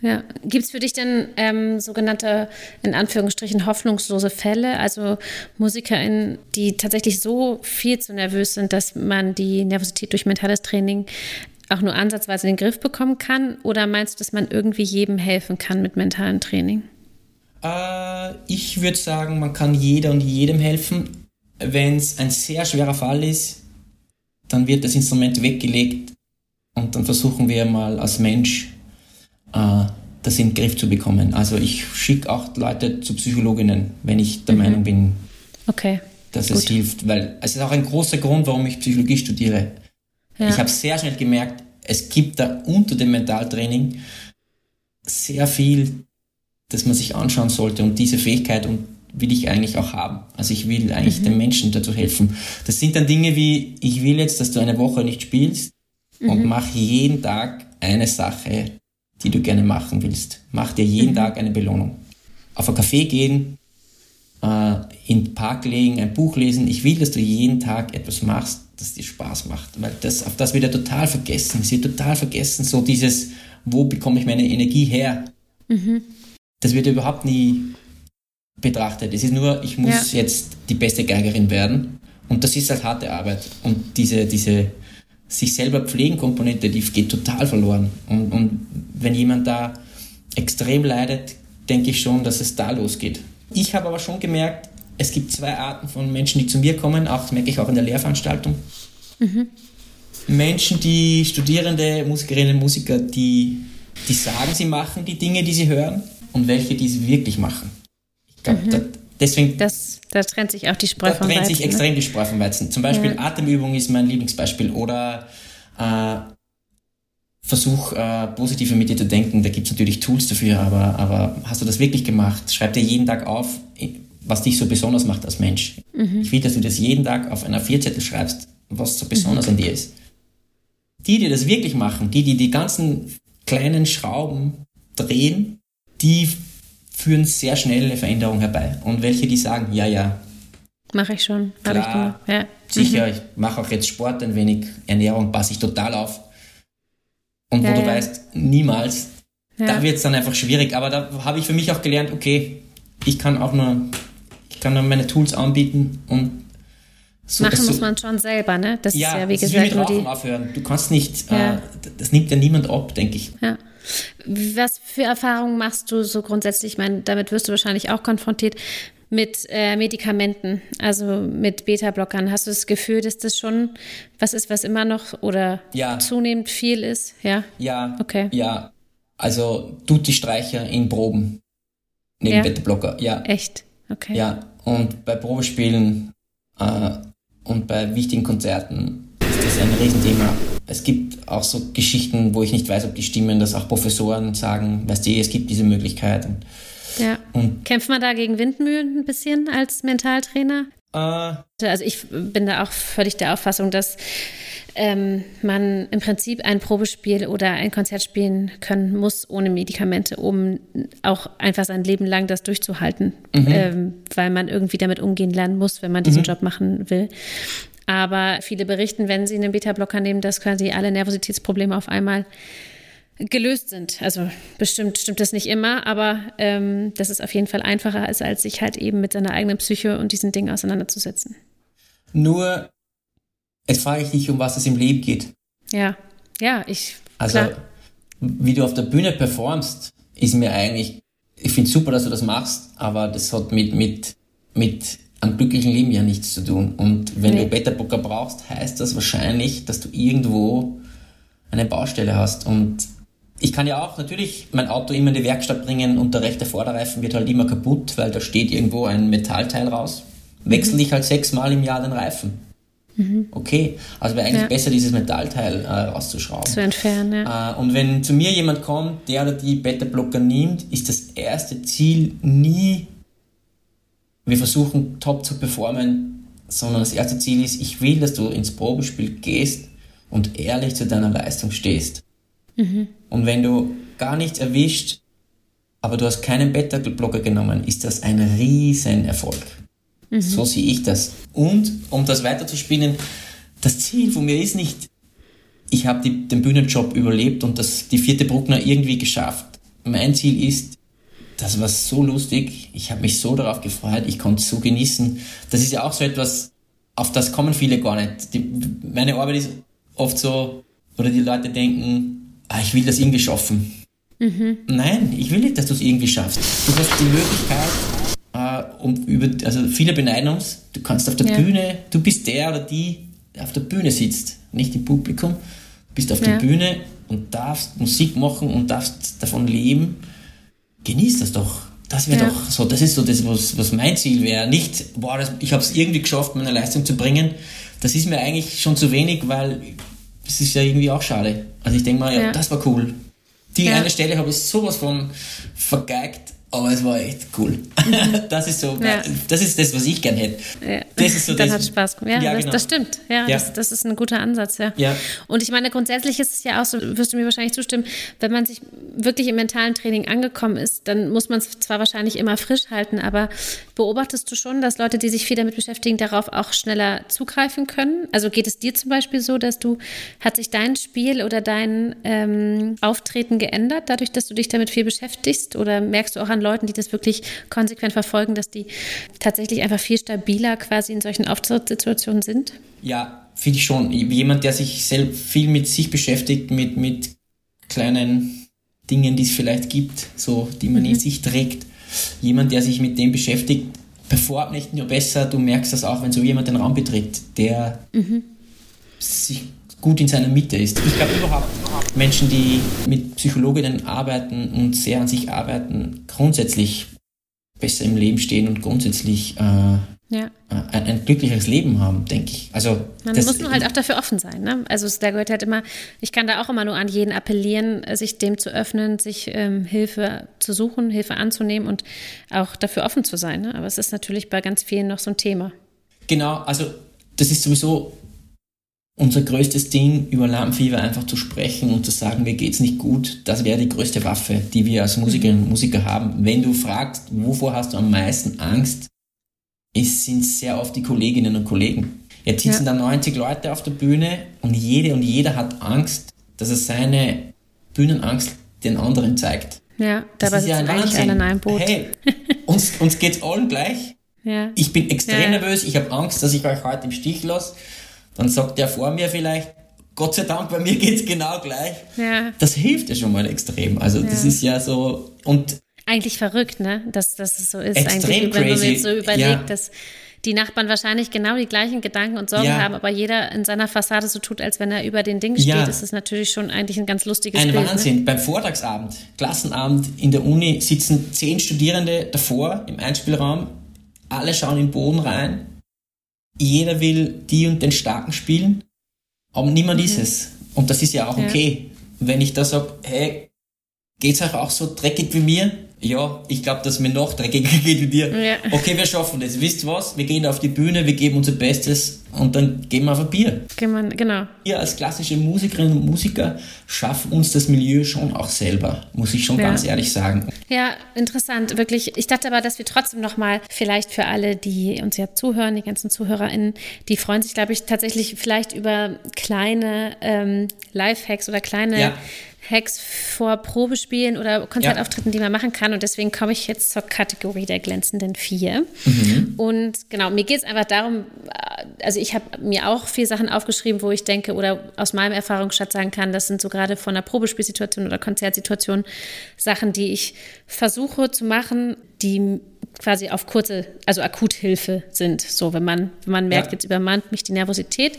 Ja. Gibt es für dich denn ähm, sogenannte, in Anführungsstrichen, hoffnungslose Fälle? Also MusikerInnen, die tatsächlich so viel zu nervös sind, dass man die Nervosität durch mentales Training auch nur ansatzweise in den Griff bekommen kann? Oder meinst du, dass man irgendwie jedem helfen kann mit mentalem Training? Äh, ich würde sagen, man kann jeder und jedem helfen. Wenn es ein sehr schwerer Fall ist, dann wird das Instrument weggelegt und dann versuchen wir mal als Mensch äh, das in den Griff zu bekommen. Also ich schicke auch Leute zu Psychologinnen, wenn ich der Meinung bin, Okay. dass es Gut. hilft, weil es ist auch ein großer Grund, warum ich Psychologie studiere. Ja. Ich habe sehr schnell gemerkt, es gibt da unter dem Mentaltraining sehr viel, das man sich anschauen sollte und diese Fähigkeit und will ich eigentlich auch haben. Also ich will eigentlich Mhm. den Menschen dazu helfen. Das sind dann Dinge wie, ich will jetzt, dass du eine Woche nicht spielst Mhm. und mach jeden Tag eine Sache, die du gerne machen willst. Mach dir jeden Mhm. Tag eine Belohnung. Auf ein Café gehen, äh, in den Park legen, ein Buch lesen. Ich will, dass du jeden Tag etwas machst, das dir Spaß macht. Weil das, auf das wird ja total vergessen. Es wird total vergessen, so dieses, wo bekomme ich meine Energie her? Das wird überhaupt nie betrachtet. Es ist nur, ich muss Ja. jetzt die beste Geigerin werden. Und das ist halt harte Arbeit. Und diese, diese sich selber pflegen Komponente, die geht total verloren. Und, und wenn jemand da extrem leidet, denke ich schon, dass es da losgeht. Ich habe aber schon gemerkt, es gibt zwei Arten von Menschen, die zu mir kommen, auch das merke ich auch in der Lehrveranstaltung. Menschen, die Studierende, Musikerinnen und Musiker, die, die sagen, sie machen die Dinge, die sie hören, und welche, die sie wirklich machen. Ich glaube, da, deswegen Das, da trennt sich auch die Spreu da vom trennt sich Weizen, ne? extrem die Spreu vom Weizen. Zum Beispiel Ja. Atemübung ist mein Lieblingsbeispiel oder äh, Versuch, äh, positiv mit dir zu denken. Da gibt es natürlich Tools dafür, aber, aber hast du das wirklich gemacht? Schreib dir jeden Tag auf, was dich so besonders macht als Mensch. Mhm. Ich will, dass du das jeden Tag auf einer Vierzettel schreibst, was so besonders Mhm. an dir ist. Die, die das wirklich machen, die, die die ganzen kleinen Schrauben drehen, die führen sehr schnell eine Veränderung herbei. Und welche, die sagen, ja, ja. Mache ich schon. Habe ich gemacht. Ja. Sicher, mhm. ich mache auch jetzt Sport ein wenig, Ernährung passe ich total auf. Und wo ja, du ja. weißt, niemals, da wird es dann einfach schwierig. Aber da habe ich für mich auch gelernt, okay, ich kann auch nur, ich kann nur meine Tools anbieten und so, Machen muss man schon selber, ne? Das ja, ist ja wie das gesagt ist wie mit Rauchen aufhören. Du kannst nicht, ja. äh, das nimmt ja niemand ab, denke ich. Ja. Was für Erfahrungen machst du so grundsätzlich? Ich meine, damit wirst du wahrscheinlich auch konfrontiert mit äh, Medikamenten, also mit Beta-Blockern. Hast du das Gefühl, dass das schon was ist, was immer noch oder ja. zunehmend viel ist? Ja. Ja. Okay. Ja. Also Tutti-Streicher in Proben neben ja. Beta-Blocker. Ja. Echt? Okay. Ja. Und bei Probespielen äh, und bei wichtigen Konzerten ist das ein Riesenthema. Es gibt auch so Geschichten, wo ich nicht weiß, ob die stimmen, dass auch Professoren sagen, weißt du, es gibt diese Möglichkeit. Und, ja. Und Kämpft man da gegen Windmühlen ein bisschen als Mentaltrainer? Äh, also ich bin da auch völlig der Auffassung, dass ähm, man im Prinzip ein Probespiel oder ein Konzert spielen können muss ohne Medikamente, um auch einfach sein Leben lang das durchzuhalten, mhm. ähm, weil man irgendwie damit umgehen lernen muss, wenn man diesen mhm. Job machen will. Aber viele berichten, wenn sie einen Beta-Blocker nehmen, dass quasi alle Nervositätsprobleme auf einmal gelöst sind. Also bestimmt stimmt das nicht immer, aber ähm, das ist auf jeden Fall einfacher, als, als sich halt eben mit seiner eigenen Psyche und diesen Dingen auseinanderzusetzen. Nur, jetzt frage ich dich, um was es im Leben geht. Ja, ja, ich. Also, klar. wie du auf der Bühne performst, ist mir eigentlich, ich finde super, dass du das machst, aber das hat mit, mit, mit am glücklichen Leben ja nichts zu tun. Und wenn nee. du Beta-Blocker brauchst, heißt das wahrscheinlich, dass du irgendwo eine Baustelle hast. Und ich kann ja auch natürlich mein Auto immer in die Werkstatt bringen und der rechte Vorderreifen wird halt immer kaputt, weil da steht irgendwo ein Metallteil raus. Wechsel mhm. ich halt sechsmal im Jahr den Reifen. Mhm. Okay, also wäre eigentlich ja. besser, dieses Metallteil äh, rauszuschrauben. Zu entfernen, ja. Äh, und wenn zu mir jemand kommt, der oder die Beta-Blocker nimmt, ist das erste Ziel nie wir versuchen top zu performen, sondern das erste Ziel ist, ich will, dass du ins Probespiel gehst und ehrlich zu deiner Leistung stehst. Mhm. Und wenn du gar nichts erwischt, aber du hast keinen Beta-Blocker genommen, ist das ein riesen Erfolg. Mhm. So sehe ich das. Und um das weiterzuspielen, das Ziel von mir ist nicht, ich habe den Bühnenjob überlebt und das, die vierte Bruckner irgendwie geschafft. Mein Ziel ist, das war so lustig. Ich habe mich so darauf gefreut. Ich konnte es so genießen. Das ist ja auch so etwas, auf das kommen viele gar nicht. Die, meine Arbeit ist oft so, oder die Leute denken, ah, ich will das irgendwie schaffen. Mhm. Nein, ich will nicht, dass du es irgendwie schaffst. Du hast die Möglichkeit, äh, um über, also viele beneiden uns, du kannst auf der ja. Bühne, du bist der oder die, der auf der Bühne sitzt, nicht im Publikum. Du bist auf ja. der Bühne und darfst Musik machen und darfst davon leben genieß das doch. Das wäre ja. doch so, das ist so das, was, was mein Ziel wäre. Nicht, boah, das, ich habe es irgendwie geschafft, meine Leistung zu bringen. Das ist mir eigentlich schon zu wenig, weil es ist ja irgendwie auch schade. Also ich denke mal, ja, ja, das war cool. Die ja. eine Stelle habe ich sowas von vergeigt, aber es war echt cool. Mhm. Das ist so, ja. das ist das, was ich gern hätte. Ja. Das ist so das, hat Spaß gemacht. Ja, ja das, genau. das, stimmt. Ja. Das, das, ist ein guter Ansatz, ja. ja. Und ich meine, grundsätzlich ist es ja auch so, wirst du mir wahrscheinlich zustimmen, wenn man sich wirklich im mentalen Training angekommen ist, dann muss man es zwar wahrscheinlich immer frisch halten, aber beobachtest du schon, dass Leute, die sich viel damit beschäftigen, darauf auch schneller zugreifen können? Also geht es dir zum Beispiel so, dass du, hat sich dein Spiel oder dein ähm, Auftreten geändert, dadurch, dass du dich damit viel beschäftigst? Oder merkst du auch an Leuten, die das wirklich konsequent verfolgen, dass die tatsächlich einfach viel stabiler quasi in solchen Auftrittssituationen sind? Ja, finde ich schon. Jemand, der sich selbst viel mit sich beschäftigt, mit, mit kleinen Dingen, die es vielleicht gibt, so, die man mhm. in sich trägt. Jemand, der sich mit dem beschäftigt, performt nicht nur besser, du merkst das auch, wenn so jemand den Raum betritt, der mhm. sich gut in seiner Mitte ist. Ich glaube überhaupt, Menschen, die mit Psychologinnen arbeiten und sehr an sich arbeiten, grundsätzlich besser im Leben stehen und grundsätzlich äh, ja. Äh, ein, ein, glücklicheres Leben haben, denke ich. Also man das, muss nur halt auch dafür offen sein. Ne? Also da gehört halt immer, ich kann da auch immer nur an jeden appellieren, sich dem zu öffnen, sich ähm, Hilfe zu suchen, Hilfe anzunehmen und auch dafür offen zu sein. Ne? Aber es ist natürlich bei ganz vielen noch so ein Thema. Genau, also das ist sowieso unser größtes Ding über Lampenfieber einfach zu sprechen und zu sagen, mir geht's nicht gut, das wäre die größte Waffe, die wir als Musikerinnen und Musiker haben. Wenn du fragst, wovor hast du am meisten Angst, es sind sehr oft die Kolleginnen und Kollegen. Jetzt sitzen ja. da 90 Leute auf der Bühne und jede und jeder hat Angst, dass er seine Bühnenangst den anderen zeigt. Ja, dabei ist ja ein eigentlich alle in einem Boot. Hey, uns, uns geht's allen gleich. Ja. Ich bin extrem ja. nervös, ich habe Angst, dass ich euch heute im Stich lasse. Dann sagt der vor mir vielleicht, Gott sei Dank, bei mir geht's genau gleich. Ja. Das hilft ja schon mal extrem. Also ja. das ist ja so und eigentlich verrückt, ne? Dass, dass es so ist. Extrem Eigentlich, wenn man jetzt so überlegt, ja. dass die Nachbarn wahrscheinlich genau die gleichen Gedanken und Sorgen ja. haben, aber jeder in seiner Fassade so tut, als wenn er über den Ding steht, ja. ist es natürlich schon eigentlich ein ganz lustiges ein Bild. Ein Wahnsinn. Ne? Beim Vortragsabend, Klassenabend in der Uni sitzen zehn Studierende davor im Einspielraum, alle schauen in den Boden rein jeder will die und den Starken spielen, aber niemand mhm. ist es. Und das ist ja auch okay. Ja. Wenn ich da sage, hey, geht's euch auch so dreckig wie mir? Ja, ich glaube, dass mir noch dreckiger geht wie dir. Ja. Okay, wir schaffen das. Wisst was? Wir gehen auf die Bühne, wir geben unser Bestes und dann gehen wir auf ein Bier. genau. Wir als klassische Musikerinnen und Musiker schaffen uns das Milieu schon auch selber, muss ich schon ja. ganz ehrlich sagen. Ja, interessant, wirklich. Ich dachte aber, dass wir trotzdem nochmal vielleicht für alle, die uns ja zuhören, die ganzen ZuhörerInnen, die freuen sich, glaube ich, tatsächlich vielleicht über kleine ähm, Lifehacks oder kleine ja Hacks vor Probespielen oder Konzertauftritten, ja. die man machen kann. Und deswegen komme ich jetzt zur Kategorie der glänzenden vier. Mhm. Und genau, mir geht es einfach darum, äh, also ich habe mir auch vier Sachen aufgeschrieben, wo ich denke oder aus meinem Erfahrungsschatz sagen kann, das sind so gerade von einer Probespielsituation oder Konzertsituation Sachen, die ich versuche zu machen, die quasi auf kurze, also Akuthilfe sind. So, wenn man, wenn man merkt, ja. jetzt übermannt mich die Nervosität.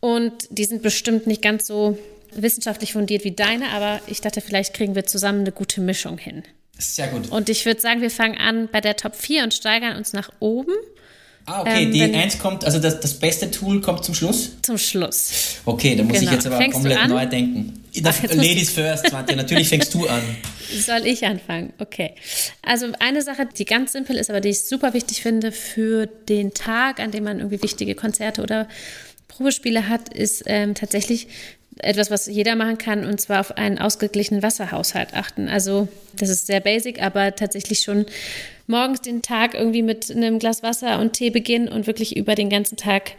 Und die sind bestimmt nicht ganz so wissenschaftlich fundiert wie deine, aber ich dachte, vielleicht kriegen wir zusammen eine gute Mischung hin. Sehr gut. Und ich würde sagen, wir fangen an bei der Top 4 und steigern uns nach oben. Ah, okay, ähm, die 1 kommt, also das, das beste Tool kommt zum Schluss? Zum Schluss. Okay, da muss genau. ich jetzt aber fängst komplett neu denken. Ach, Ladies first, Swante, natürlich fängst du an. Soll ich anfangen? Okay. Also eine Sache, die ganz simpel ist, aber die ich super wichtig finde für den Tag, an dem man irgendwie wichtige Konzerte oder Probespiele hat, ist ähm, tatsächlich etwas, was jeder machen kann, und zwar auf einen ausgeglichenen Wasserhaushalt achten. Also das ist sehr basic, aber tatsächlich schon morgens den Tag irgendwie mit einem Glas Wasser und Tee beginnen und wirklich über den ganzen Tag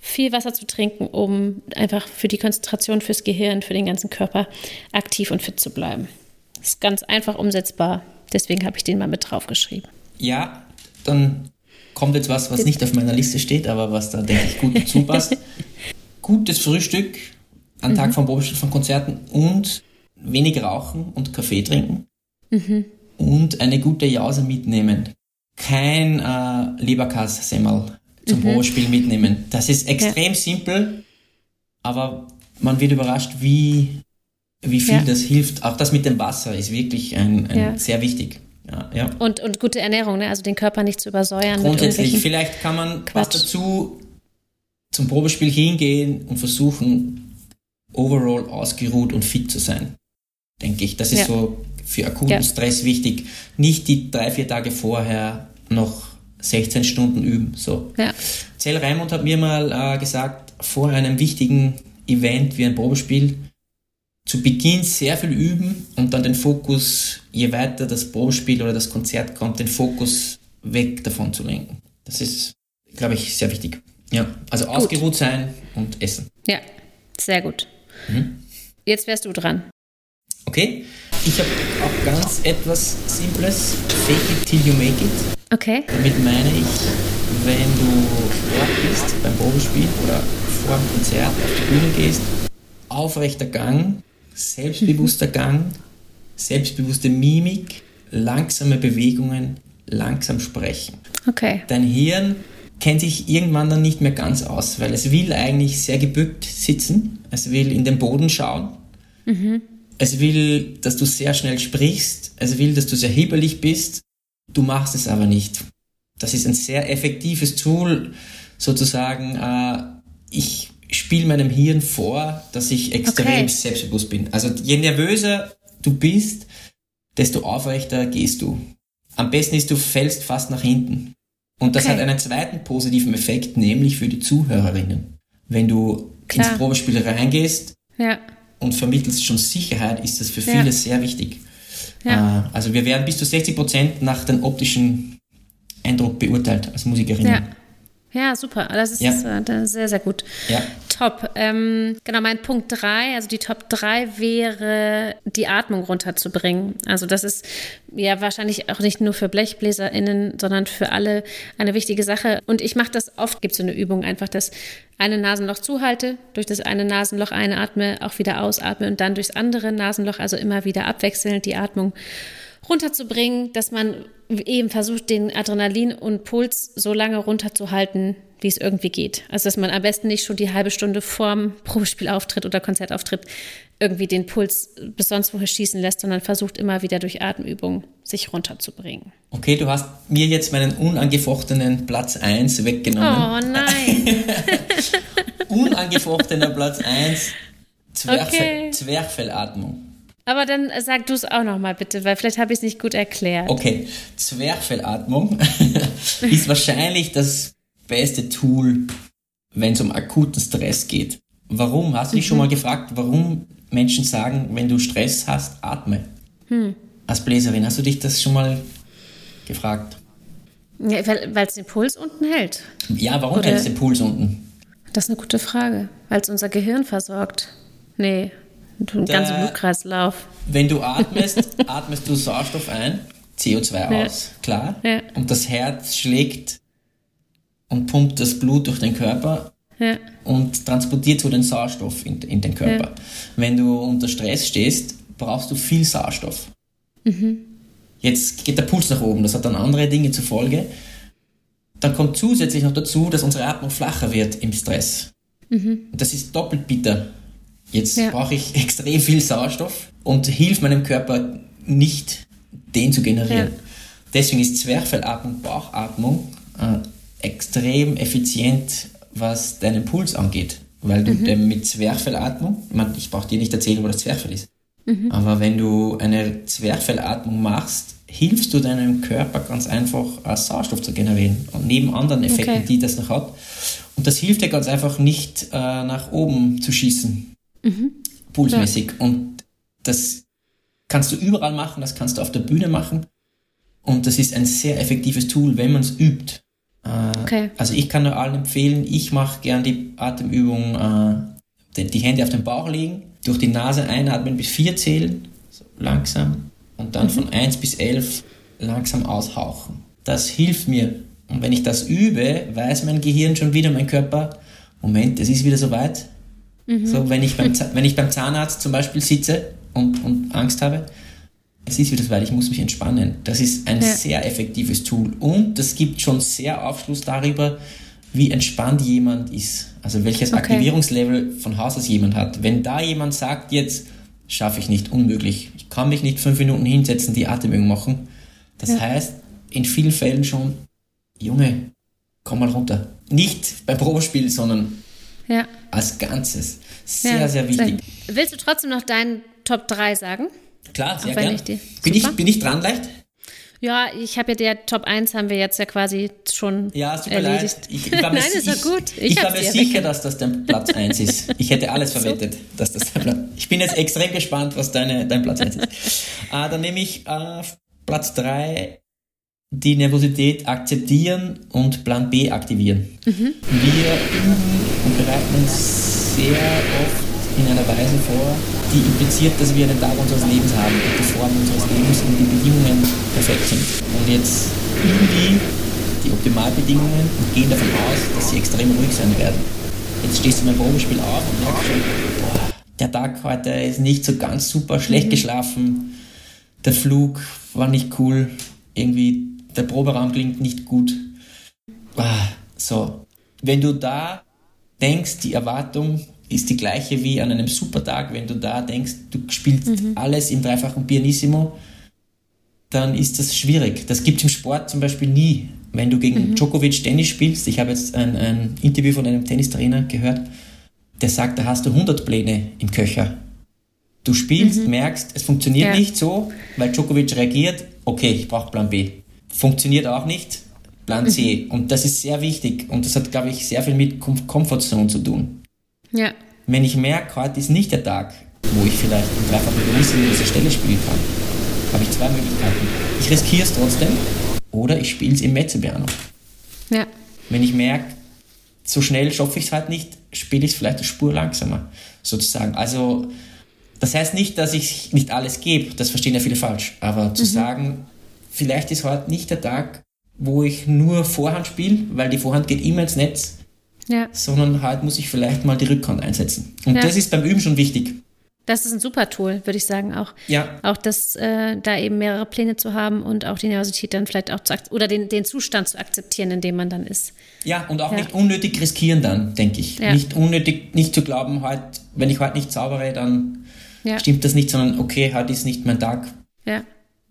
viel Wasser zu trinken, um einfach für die Konzentration, fürs Gehirn, für den ganzen Körper aktiv und fit zu bleiben. Das ist ganz einfach umsetzbar. Deswegen habe ich den mal mit draufgeschrieben. Ja, dann kommt jetzt was, was nicht auf meiner Liste steht, aber was da, denke ich, gut dazu passt. Gutes Frühstück an mhm. Tag von Probespiel von Konzerten und wenig rauchen und Kaffee trinken mhm. und eine gute Jause mitnehmen. Kein äh, Leberkassemmel zum mhm. Probespiel mitnehmen. Das ist extrem ja. simpel, aber man wird überrascht, wie, wie viel ja. das hilft. Auch das mit dem Wasser ist wirklich ein, ein ja. sehr wichtig. Ja, ja. Und, und gute Ernährung, ne? also den Körper nicht zu übersäuern. Grundsätzlich, vielleicht kann man Quatsch. was dazu zum Probespiel hingehen und versuchen, overall ausgeruht und fit zu sein. Denke ich. Das ist ja. so für akuten ja. Stress wichtig. Nicht die drei, vier Tage vorher noch 16 Stunden üben. So. Ja. Zell Raimund hat mir mal äh, gesagt, vor einem wichtigen Event wie ein Probespiel, zu Beginn sehr viel üben und dann den Fokus, je weiter das Probespiel oder das Konzert kommt, den Fokus weg davon zu lenken. Das ist, glaube ich, sehr wichtig. Ja, also gut. ausgeruht sein und essen. Ja, sehr gut. Mhm. Jetzt wärst du dran. Okay. Ich habe auch ganz etwas Simples. Fake it till you make it. Okay. Damit meine ich, wenn du dort bist beim Probespiel oder vor dem Konzert auf die Bühne gehst, aufrechter Gang, selbstbewusster. Gang, selbstbewusste Mimik, langsame Bewegungen, langsam sprechen. Okay. Dein Hirn kennt sich irgendwann dann nicht mehr ganz aus, weil es will eigentlich sehr gebückt sitzen, es will in den Boden schauen, mhm. es will, dass du sehr schnell sprichst, es will, dass du sehr hibbelig bist, du machst es aber nicht. Das ist ein sehr effektives Tool, sozusagen, äh, ich spiele meinem Hirn vor, dass ich extrem okay. selbstbewusst bin. Also je nervöser du bist, desto aufrechter gehst du. Am besten ist, du fällst fast nach hinten. Und das okay. hat einen zweiten positiven Effekt, nämlich für die Zuhörerinnen. Wenn du ins Probespiel reingehst ja. und vermittelst schon Sicherheit, ist das für viele ja. sehr wichtig. Ja. Äh, also wir werden bis zu 60 Prozent nach dem optischen Eindruck beurteilt als Musikerinnen. Ja. Super. Das ist ja. äh, sehr, sehr gut. Ja. Top. Ähm, genau, mein Punkt 3, also die Top 3 wäre, die Atmung runterzubringen. Also das ist ja wahrscheinlich auch nicht nur für BlechbläserInnen, sondern für alle eine wichtige Sache. Und ich mache das oft, gibt es so eine Übung, einfach das eine Nasenloch zuhalte, durch das eine Nasenloch einatme, auch wieder ausatme und dann durchs andere Nasenloch, also immer wieder abwechselnd die Atmung runterzubringen, dass man eben versucht, den Adrenalin und Puls so lange runterzuhalten, wie es irgendwie geht. Also dass man am besten nicht schon die halbe Stunde vorm Probespielauftritt oder Konzertauftritt irgendwie den Puls bis sonst woher schießen lässt, sondern versucht immer wieder durch Atemübungen sich runterzubringen. Okay, du hast mir jetzt meinen unangefochtenen Platz 1 weggenommen. Oh nein. Unangefochtener Platz 1, Zwerchfell, okay. Zwerchfellatmung. Aber dann sag du es auch nochmal bitte, weil vielleicht habe ich es nicht gut erklärt. Okay, Zwerchfellatmung ist wahrscheinlich das beste Tool, wenn es um akuten Stress geht. Warum? Hast du dich mhm. schon mal gefragt, warum Menschen sagen, wenn du Stress hast, atme? Hm. Als Bläserin, hast du dich das schon mal gefragt? Ja, weil es den Puls unten hält. Ja, warum hält es den Puls unten? Das ist eine gute Frage. Weil es unser Gehirn versorgt. Nee, den ganzen Blutkreislauf. Wenn du atmest, atmest du Sauerstoff ein, CO2 ja. aus, klar. Ja. Und das Herz schlägt und pumpt das Blut durch den Körper ja. und transportiert so den Sauerstoff in, in den Körper. Wenn du unter Stress stehst, brauchst du viel Sauerstoff. Mhm. Jetzt geht der Puls nach oben, das hat dann andere Dinge zur Folge. Dann kommt zusätzlich noch dazu, dass unsere Atmung flacher wird im Stress. Mhm. Das ist doppelt bitter. Jetzt ja. brauche ich extrem viel Sauerstoff und hilft meinem Körper nicht, den zu generieren. Ja. Deswegen ist Zwerchfellatmung, Bauchatmung äh, extrem effizient, was deinen Puls angeht. Weil du mhm. mit Zwerchfellatmung, ich, mein, ich brauche dir nicht erzählen, wo das Zwerchfell ist, mhm. aber wenn du eine Zwerchfellatmung machst, hilfst du deinem Körper ganz einfach äh, Sauerstoff zu generieren. Und neben anderen Effekten, okay. die das noch hat. Und das hilft dir ganz einfach nicht äh, nach oben zu schießen mhm. pulsmäßig. Ja. Und das kannst du überall machen, das kannst du auf der Bühne machen. Und das ist ein sehr effektives Tool, wenn man es übt. Äh, okay. Also ich kann nur allen empfehlen, ich mache gern die Atemübung, äh, die, die, Hände auf den Bauch legen, durch die Nase einatmen bis vier zählen, so langsam, und dann mhm. von eins bis elf langsam aushauchen. Das hilft mir. Und wenn ich das übe, weiß mein Gehirn schon wieder, mein Körper, Moment, es ist wieder soweit, Mhm. So, wenn ich, beim, wenn ich beim Zahnarzt zum Beispiel sitze und, und Angst habe, es ist wieder so weit, ich muss mich entspannen. Das ist ein ja. sehr effektives Tool und das gibt schon sehr Aufschluss darüber, wie entspannt jemand ist. Also welches okay. Aktivierungslevel von Haus aus jemand hat. Wenn da jemand sagt, jetzt schaffe ich nicht, unmöglich. Ich kann mich nicht fünf Minuten hinsetzen, die Atemübung machen. Das ja. heißt, in vielen Fällen schon, Junge, komm mal runter. Nicht beim Probespiel, sondern ja. Als Ganzes. Sehr, ja, sehr wichtig. Sehr. Willst du trotzdem noch deinen Top 3 sagen? Klar, sehr gerne. Bin, ich, bin ich dran leicht? Ja, ich habe ja der Top 1 haben wir jetzt ja quasi schon ja, super erledigt. Leid. Ich, ich war mir, Nein, ist ja gut. Ich, ich war mir sicher, dass das der Platz 1 ist. Ich hätte alles verwettet, so. dass das der Platz Ich bin jetzt extrem gespannt, was deine, dein Platz 1 ist. äh, dann nehme ich äh, Platz 3 die Nervosität akzeptieren und Plan B aktivieren. Mhm. Wir und bereiten uns sehr oft in einer Weise vor, die impliziert, dass wir einen Tag unseres Lebens haben und die Form unseres Lebens und die Bedingungen perfekt sind. Und jetzt üben die die Optimalbedingungen und gehen davon aus, dass sie extrem ruhig sein werden. Jetzt stehst du beim Probespiel auf und merkst schon, boah, der Tag heute ist nicht so ganz super, schlecht mhm. geschlafen, der Flug war nicht cool, irgendwie der Proberaum klingt nicht gut. Ah, so, wenn du da denkst, die Erwartung ist die gleiche wie an einem Supertag, wenn du da denkst, du spielst mhm. alles im dreifachen Pianissimo, dann ist das schwierig. Das gibt es im Sport zum Beispiel nie. Wenn du gegen mhm. Djokovic Tennis spielst, ich habe jetzt ein, ein Interview von einem Tennistrainer gehört, der sagt, da hast du 100 Pläne im Köcher. Du spielst, mhm. merkst, es funktioniert ja. nicht so, weil Djokovic reagiert, okay, ich brauche Plan B funktioniert auch nicht. Plan C. Mhm. Und das ist sehr wichtig. Und das hat, glaube ich, sehr viel mit Comfortzone zu tun. Ja. Wenn ich merke, heute ist nicht der Tag, wo ich vielleicht in dreifachen Release diese Stelle spielen kann, habe ich zwei Möglichkeiten. Ich riskiere es trotzdem oder ich spiele es im Mezzopiano. Ja. Wenn ich merke, so schnell schaffe ich es halt nicht, spiele ich es vielleicht eine Spur langsamer, sozusagen. Also, das heißt nicht, dass ich nicht alles gebe, das verstehen ja viele falsch, aber zu mhm. sagen, vielleicht ist heute nicht der Tag, wo ich nur Vorhand spiele, weil die Vorhand geht immer ins Netz, ja. sondern heute muss ich vielleicht mal die Rückhand einsetzen. Und ja. das ist beim Üben schon wichtig. Das ist ein super Tool, würde ich sagen auch. Ja. Auch das, äh, da eben mehrere Pläne zu haben und auch die Nervosität dann vielleicht auch zu oder den, den Zustand zu akzeptieren, in dem man dann ist. Ja, und auch ja. nicht unnötig riskieren dann, denke ich. Ja. Nicht unnötig, nicht zu glauben, halt, wenn ich heute nicht zaubere, dann stimmt das nicht, sondern okay, heute ist nicht mein Tag. Ja.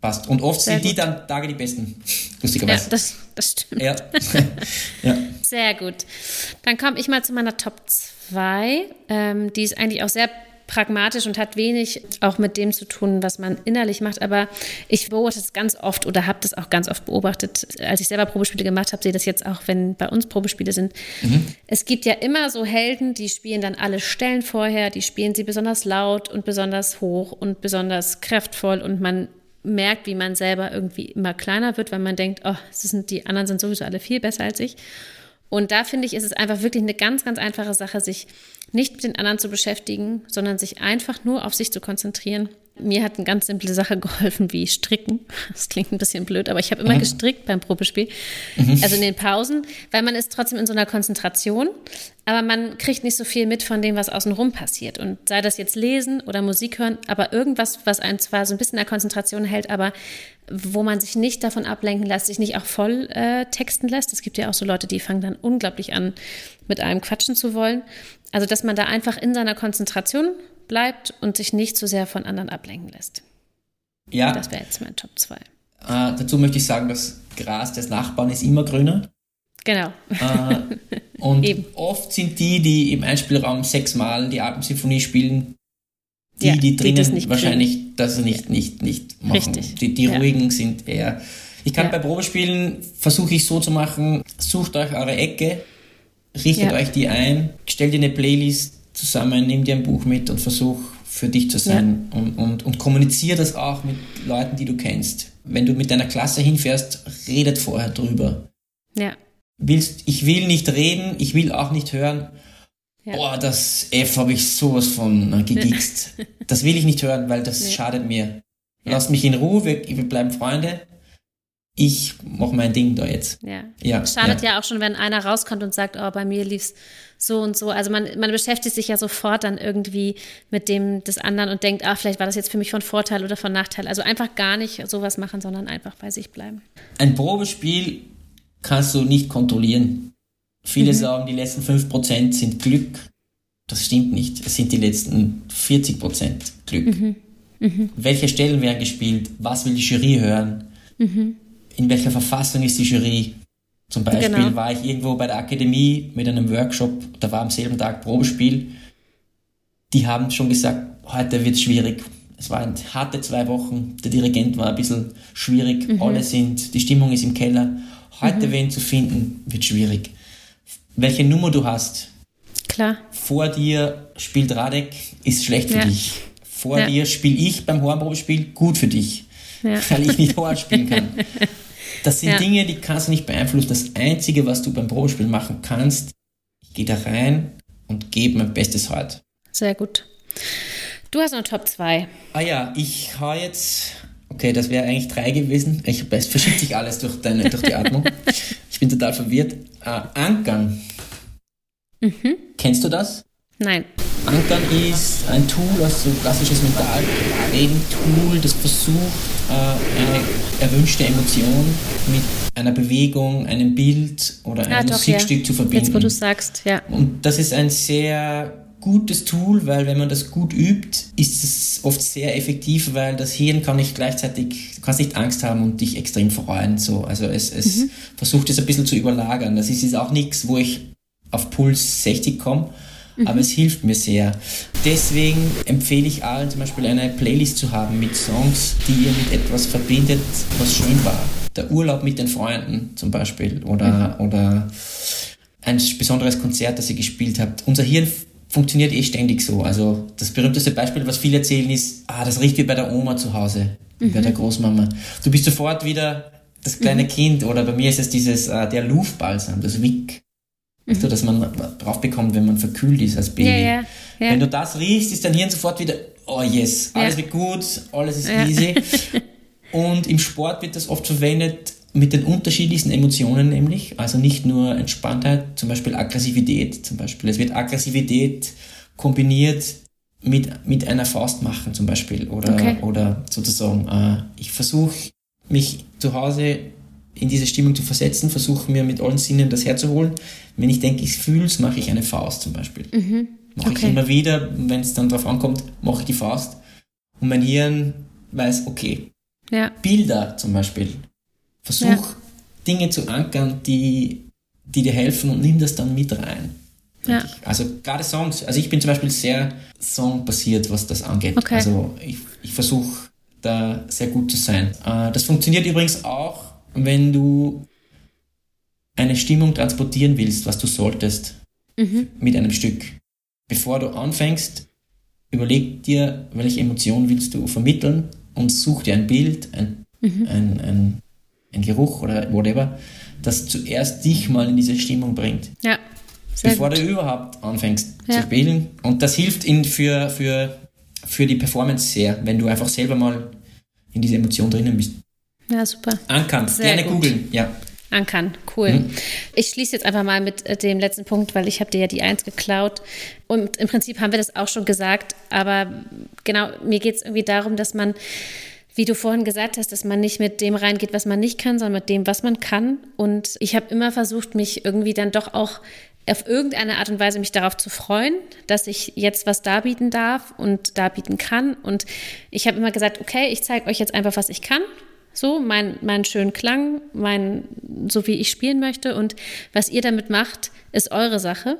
Passt. Und oft Sehr sind gut. die dann Tage die besten, lustigerweise. Ja, das, das stimmt. Ja. ja. Sehr gut. Dann komme ich mal zu meiner Top 2. Ähm, die ist eigentlich auch sehr pragmatisch und hat wenig auch mit dem zu tun, was man innerlich macht. Aber ich beobachte es ganz oft oder habe das auch ganz oft beobachtet, als ich selber Probespiele gemacht habe, sehe das jetzt auch, wenn bei uns Probespiele sind. Mhm. Es gibt ja immer so Helden, die spielen dann alle Stellen vorher, die spielen sie besonders laut und besonders hoch und besonders kraftvoll und man merkt, wie man selber irgendwie immer kleiner wird, weil man denkt, oh, sind, die anderen sind sowieso alle viel besser als ich. Und da finde ich, ist es einfach wirklich eine ganz, ganz einfache Sache, sich nicht mit den anderen zu beschäftigen, sondern sich einfach nur auf sich zu konzentrieren mir hat eine ganz simple Sache geholfen, wie Stricken. Das klingt ein bisschen blöd, aber ich habe immer mhm. gestrickt beim Probespiel. Mhm. Also in den Pausen, weil man ist trotzdem in so einer Konzentration, aber man kriegt nicht so viel mit von dem, was außenrum passiert. Und sei das jetzt lesen oder Musik hören, aber irgendwas, was einen zwar so ein bisschen in der Konzentration hält, aber wo man sich nicht davon ablenken lässt, sich nicht auch voll äh, texten lässt. Es gibt ja auch so Leute, die fangen dann unglaublich an, mit einem quatschen zu wollen. Also, dass man da einfach in seiner Konzentration bleibt und sich nicht zu so sehr von anderen ablenken lässt. Ja. Das wäre jetzt mein Top 2. Äh, dazu möchte ich sagen, das Gras des Nachbarn ist immer grüner. Genau. Äh, und oft sind die, die im Einspielraum sechsmal die Abendsymphonie spielen, die, ja, die drinnen die wahrscheinlich kriegen. das nicht, nicht, nicht machen. Richtig. Die, die ja. ruhigen sind eher. Ich kann ja. bei Probespielen versuche ich so zu machen, sucht euch eure Ecke, richtet euch die ein, stellt ihr eine Playlist, zusammen, nimm dir ein Buch mit und versuch für dich zu sein ja. und, und, und kommuniziere das auch mit Leuten, die du kennst. Wenn du mit deiner Klasse hinfährst, redet vorher drüber. Ja. Willst, ich will nicht reden, ich will auch nicht hören. Ja. Boah, das F habe ich sowas von äh, gegigst. das will ich nicht hören, weil das nee. schadet mir. Lass mich in Ruhe, wir, wir bleiben Freunde ich mache mein Ding da jetzt. Ja. ja Schadet ja. ja. auch schon, wenn einer rauskommt und sagt, oh, bei mir lief's so und so. Also man, man beschäftigt sich ja sofort dann irgendwie mit dem des anderen und denkt, ah, vielleicht war das jetzt für mich von Vorteil oder von Nachteil. Also einfach gar nicht sowas machen, sondern einfach bei sich bleiben. Ein Probespiel kannst du nicht kontrollieren. Viele mhm. sagen, die letzten 5% sind Glück. Das stimmt nicht. Es sind die letzten 40% Glück. Mhm. Mhm. Welche Stellen werden gespielt? Was will die Jury hören? Mhm in welcher Verfassung ist die Jury. Zum Beispiel genau. war ich irgendwo bei der Akademie mit einem Workshop, da war am selben Tag Probespiel. Die haben schon gesagt, heute wird es schwierig. Es waren harte zwei Wochen, der Dirigent war ein bisschen schwierig, mhm. alle sind, die Stimmung ist im Keller. Heute mhm. wen zu finden, wird schwierig. Welche Nummer du hast. Klar. Vor dir spielt Radek, ist schlecht für ja. dich. Vor ja. dir spiele ich beim Hornprobespiel, gut für dich. Ja. Weil ich nicht Horn spielen kann. Das sind ja. Dinge, die kannst du nicht beeinflussen. Das Einzige, was du beim Probespiel machen kannst, ich gehe da rein und gebe mein Bestes heute. Sehr gut. Du hast noch Top 2. Ah ja, ich hau jetzt. Okay, das wäre eigentlich drei gewesen. Ich, es verschiebt sich alles durch, deine, durch die Atmung. Ich bin total verwirrt. Äh, Ankern. Mhm. Kennst du das? Nein. Ankern ist ein Tool, also klassisches Mental-Training-Tool, das versucht, äh, eine erwünschte Emotion mit einer Bewegung, einem Bild oder einem ah, Musikstück ja. zu verbinden. Jetzt, wo du sagst, ja. Und das ist ein sehr gutes Tool, weil wenn man das gut übt, ist es oft sehr effektiv, weil das Hirn kann nicht gleichzeitig, du kannst nicht Angst haben und dich extrem freuen. So. Also es, es mhm. versucht es ein bisschen zu überlagern. Das ist, ist auch nichts, wo ich auf Puls 60 komme, mhm. aber es hilft mir sehr. Deswegen empfehle ich allen zum Beispiel eine Playlist zu haben mit Songs, die ihr mit etwas verbindet, was schön war. Der Urlaub mit den Freunden zum Beispiel oder, mhm. oder ein besonderes Konzert, das ihr gespielt habt. Unser Hirn funktioniert eh ständig so. Also das berühmteste Beispiel, was viele erzählen, ist, ah, das riecht wie bei der Oma zu Hause, wie bei der Großmama. Du bist sofort wieder das kleine Kind oder bei mir ist es dieses, äh, der Luftbalsam, das Wick. Weißt du, dass man drauf bekommt, wenn man verkühlt ist als Baby. Ja, ja, ja. Wenn du das riechst, ist dein Hirn sofort wieder, oh yes, alles wird gut, alles ist easy. Und im Sport wird das oft verwendet mit den unterschiedlichsten Emotionen nämlich, also nicht nur Entspanntheit, zum Beispiel Aggressivität zum Beispiel. Es wird Aggressivität kombiniert mit, mit einer Faust machen zum Beispiel oder, Okay. oder sozusagen, äh, ich versuche mich zu Hause in diese Stimmung zu versetzen, versuche mir mit allen Sinnen das herzuholen. Wenn ich denke, ich fühle es, mache ich eine Faust zum Beispiel. Mache ich Okay. immer wieder, wenn es dann drauf ankommt, mache ich die Faust. Und mein Hirn weiß, okay, Ja, Bilder zum Beispiel. Versuch Ja. Dinge zu ankern, die, die dir helfen und nimm das dann mit rein. Ja. ich. Also gerade Songs. Also ich bin zum Beispiel sehr songbasiert, was das angeht. Okay. Also ich, ich versuche da sehr gut zu sein. Äh, das funktioniert übrigens auch, wenn du eine Stimmung transportieren willst, was du solltest Mhm. mit einem Stück. Bevor du anfängst, überleg dir, welche Emotion willst du vermitteln und such dir ein Bild, ein, Mhm. ein, ein, ein Geruch oder whatever, das zuerst dich mal in diese Stimmung bringt, ja. Sehr bevor gut. du überhaupt anfängst Ja. zu spielen. Und das hilft in, für, für, für die Performance sehr, wenn du einfach selber mal in diese Emotion drinnen bist. Ja, super. Sehr gerne gut. googeln, ja. Ankern, cool. Mhm. Ich schließe jetzt einfach mal mit äh, dem letzten Punkt, weil ich habe dir ja die Eins geklaut. Und im Prinzip haben wir das auch schon gesagt, aber genau, mir geht es irgendwie darum, dass man, wie du vorhin gesagt hast, dass man nicht mit dem reingeht, was man nicht kann, sondern mit dem, was man kann. Und ich habe immer versucht, mich irgendwie dann doch auch auf irgendeine Art und Weise mich darauf zu freuen, dass ich jetzt was darbieten darf und darbieten kann. Und ich habe immer gesagt, okay, ich zeige euch jetzt einfach, was ich kann. So, mein, meinen schönen Klang, mein, so wie ich spielen möchte. Und was ihr damit macht, ist eure Sache.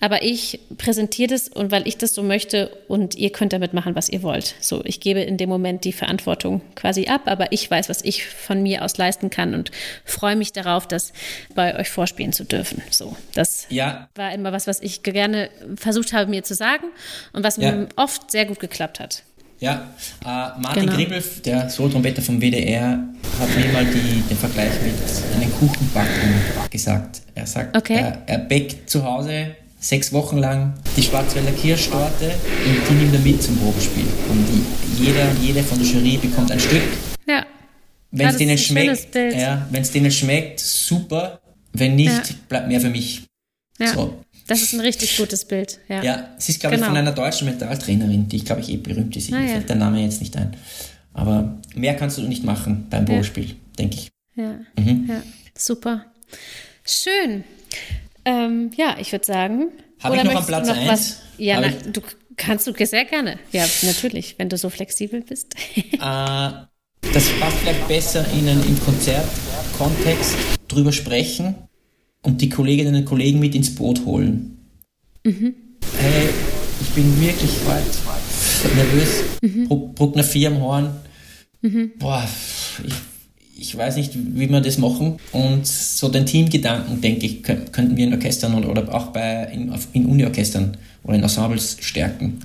Aber ich präsentiere das und weil ich das so möchte und ihr könnt damit machen, was ihr wollt. So, ich gebe in dem Moment die Verantwortung quasi ab, aber ich weiß, was ich von mir aus leisten kann und freue mich darauf, das bei euch vorspielen zu dürfen. So, das Ja, war immer was, was ich gerne versucht habe, mir zu sagen und was Ja. mir oft sehr gut geklappt hat. Ja, äh, Martin Genau. Griebel, der Solo-Trompeter vom WDR, hat mir mal die, den Vergleich mit einem Kuchenbacken gesagt. Er sagt, Okay. er, er bäckt zu Hause sechs Wochen lang die Schwarzwälder Kirschtorte und die nimmt er mit zum Probespiel. Und die, jeder und jede von der Jury bekommt ein Stück. Ja, Wenn es das denen schmeckt, ja, wenn es denen schmeckt, super. Wenn nicht, Ja. bleibt mehr für mich. ja. So. Das ist ein richtig gutes Bild. Ja. Ja, es ist, glaube Genau. ich, von einer deutschen Mentaltrainerin, die, glaube ich, eh berühmt ist. Ah, Mir ja. fällt der Name jetzt nicht ein. Aber mehr kannst du nicht machen beim Probespiel, denke ich. Ja, Mhm. ja, super. Schön. Ähm, ja, ich würde sagen. Hab ich noch du Platz noch eins? Was? Ja, Hab na, ich- du kannst du sehr gerne. Ja, natürlich, wenn du so flexibel bist. Äh, das passt vielleicht besser in einen im Konzertkontext drüber sprechen und die Kolleginnen und Kollegen mit ins Boot holen. Hey, ich bin wirklich heute nervös, Bruck- Bruckner 4 am Horn. Boah, ich, ich weiß nicht, wie wir das machen. Und so den Teamgedanken, denke ich, kö- könnten wir in Orchestern oder, auch bei, in, in Uniorchestern oder in Ensembles stärken.